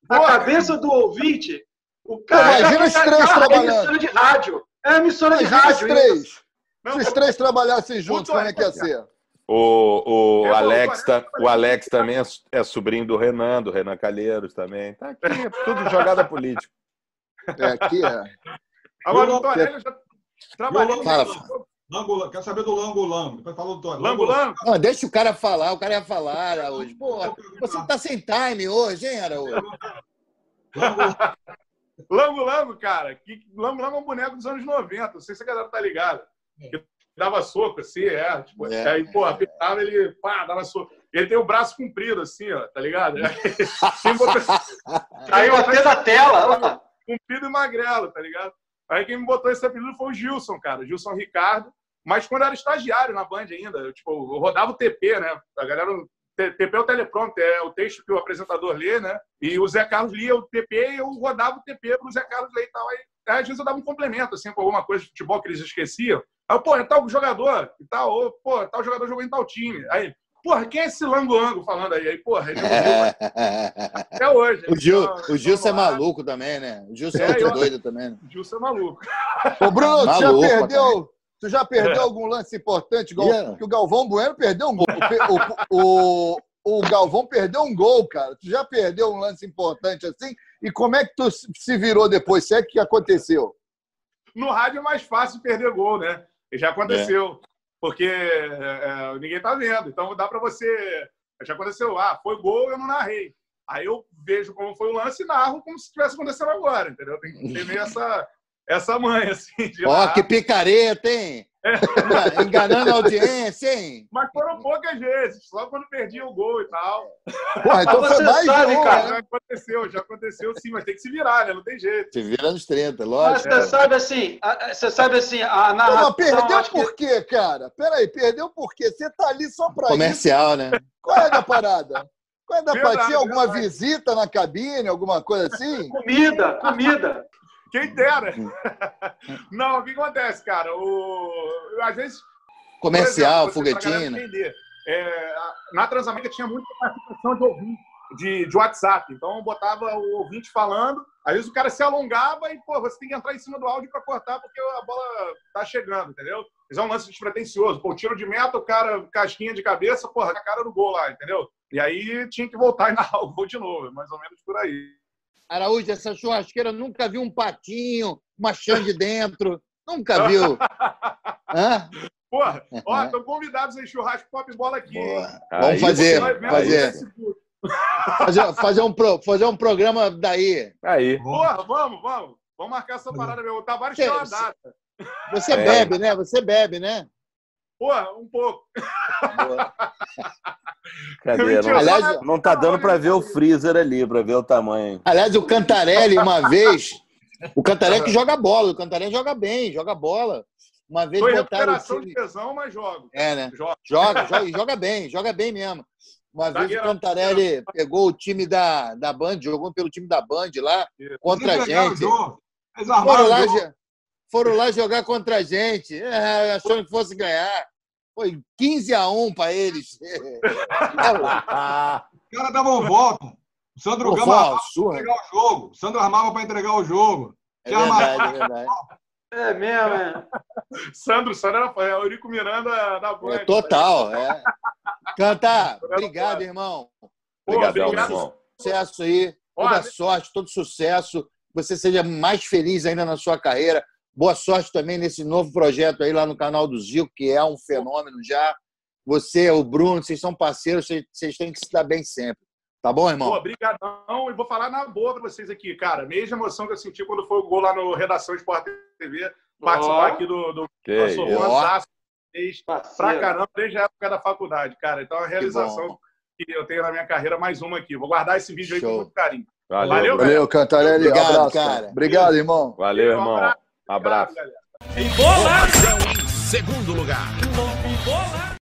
A cabeça do ouvinte, o cara. Imagina os três trabalhando. É emissora de rádio. É emissora de rádio. Os três. Se os três trabalhassem juntos, como é que ia ser? O, o, Alex, tá, o Alex também é, é, sobrinho do Renan, do Renan Calheiros também. Tá aqui, é tudo jogada política. É, aqui é. *laughs* Agora, o Torelli já trabalhou. Fala, Lango, quer saber do Lango Lango? Depois falou do Torelli. Lango Lango? Não, deixa o cara falar, o cara ia falar, Araújo. Pô, você tá sem time hoje, hein, Araújo? Lango Lango, cara. Que, Lango Lango é um boneco dos anos 90. Não sei se a galera tá ligada. É dava soco, assim, é. Tipo, é. Aí, pô, apertava, ele, pá, dava soco. Ele tem o braço comprido, assim, ó, tá ligado? *laughs* Caiu até da tela. Comprido e magrelo, tá ligado? Aí quem me botou esse apelido foi o Gilson, cara, Gilson Ricardo. Mas quando eu era estagiário na Band ainda, eu, tipo, eu rodava o TP, né? A galera TP é o teleprompter, é o texto que o apresentador lê, né? E o Zé Carlos lia o TP e eu rodava o TP para o Zé Carlos ler e tal. Aí, às vezes eu dava um complemento, assim, com alguma coisa de futebol que eles esqueciam. Aí, pô, é tal jogador e tal, ou, pô, tal jogador jogou em tal time. Aí, porra, quem é esse Lango-Lango falando aí? Aí, porra, ele é *laughs* Até hoje. O, Gil, então, o Gilson é maluco também, né? O Gilson é, é outro doido também, né? O Gilson é maluco. Ô, Bruno, tu já perdeu... Tu já perdeu é. algum lance importante? Igual, yeah. Que o Galvão Bueno perdeu um gol. O, o, o, o Galvão perdeu um gol, cara. Tu já perdeu um lance importante assim? E como é que tu se virou depois? Se é que aconteceu? No rádio é mais fácil perder gol, né? Já aconteceu. É. Porque é, é, ninguém tá vendo. Então dá para você. Já aconteceu. Ah, foi gol, eu não narrei. Aí eu vejo como foi o lance e narro como se estivesse acontecendo agora, entendeu? Tem que ter meio essa, essa manha, assim. Ó, oh, que picareta, hein? É. Enganando a audiência, hein? Mas foram poucas vezes, só quando perdi o gol e tal. Pô, então foi mais sabe, um, cara. Né? Já aconteceu, já aconteceu sim, mas tem que se virar, né? Não tem jeito. Se vira nos 30, lógico. Mas você sabe assim, você sabe assim, a narração... Pô, perdeu por que... quê, cara? Peraí, perdeu por quê? Você tá ali só pra Comercial, isso. né? Qual é da parada? Qual é da verdade, Tinha alguma verdade. visita na cabine, alguma coisa assim? Comida, comida. Quem dera. *laughs* Não, o que acontece, cara? O... Às vezes. Comercial, foguetinho. É, na Transamérica tinha muita participação de ouvinte, de, de WhatsApp. Então eu botava o ouvinte falando, às vezes o cara se alongava e, pô, você tem que entrar em cima do áudio para cortar porque a bola tá chegando, entendeu? Isso é um lance despretensioso. Pô, tiro de meta, o cara, casquinha de cabeça, porra, a cara do gol lá, entendeu? E aí tinha que voltar e *laughs* narrar o gol de novo, mais ou menos por aí. Araújo, essa churrasqueira nunca viu um patinho, uma xande dentro. Nunca viu. *laughs* Hã? Porra, ó, estão convidados aí, churrasco pop bola aqui. Vamos fazer. Fazer. fazer, fazer, um pro, fazer um programa daí. Aí. Porra, vamos, vamos. Vamos marcar essa parada mesmo. Tavares tem uma data. Você é. bebe, né? Você bebe, né? Pô, um pouco. *laughs* Cadê? Não, aliás, não tá dando para ver o freezer ali, para ver o tamanho. Aliás, o Cantarelli, uma *laughs* vez. O Cantarelli que joga bola, o Cantarelli joga bem, joga bola. Uma vez Foi botaram o time... de tesão, mas joga. É, né? Joga, joga, *laughs* joga, joga bem, joga bem mesmo. Uma vez o Cantarelli pegou o time da, da Band, jogou pelo time da Band lá, contra a gente. Foram lá, foram lá jogar contra a gente, é, achando que fosse ganhar. Foi 15 a 1 para eles. *laughs* Os caras davam volta. O Sandro Gama armava para entregar o jogo. O Sandro armava para entregar o jogo. É verdade, é verdade. É mesmo, é. *laughs* Sandro, Sandro era é o Eurico Miranda da Band. É total, é. Cantar, obrigado, irmão. Obrigado, obrigado irmão. Sucesso aí, toda sorte, todo sucesso. Você seja mais feliz ainda na sua carreira. Boa sorte também nesse novo projeto aí lá no canal do Zico, que é um fenômeno já. Você, o Bruno, vocês são parceiros, vocês têm que se dar bem sempre. Tá bom, irmão? Pô, brigadão. E vou falar na boa para vocês aqui, cara. Mesma emoção que eu senti quando foi o gol lá no Redação Sport TV, participar oh. aqui do, do que nosso lançaço pra caramba desde a época da faculdade, cara. Então, é a realização que, que, eu tenho na minha carreira, mais uma aqui. Vou guardar esse vídeo Show. aí com muito carinho. Valeu, Valeu, Valeu Cantarelli. Obrigado, abraço, cara. Obrigado, irmão. Valeu, irmão. Abraço. Obrigado, Segundo lugar.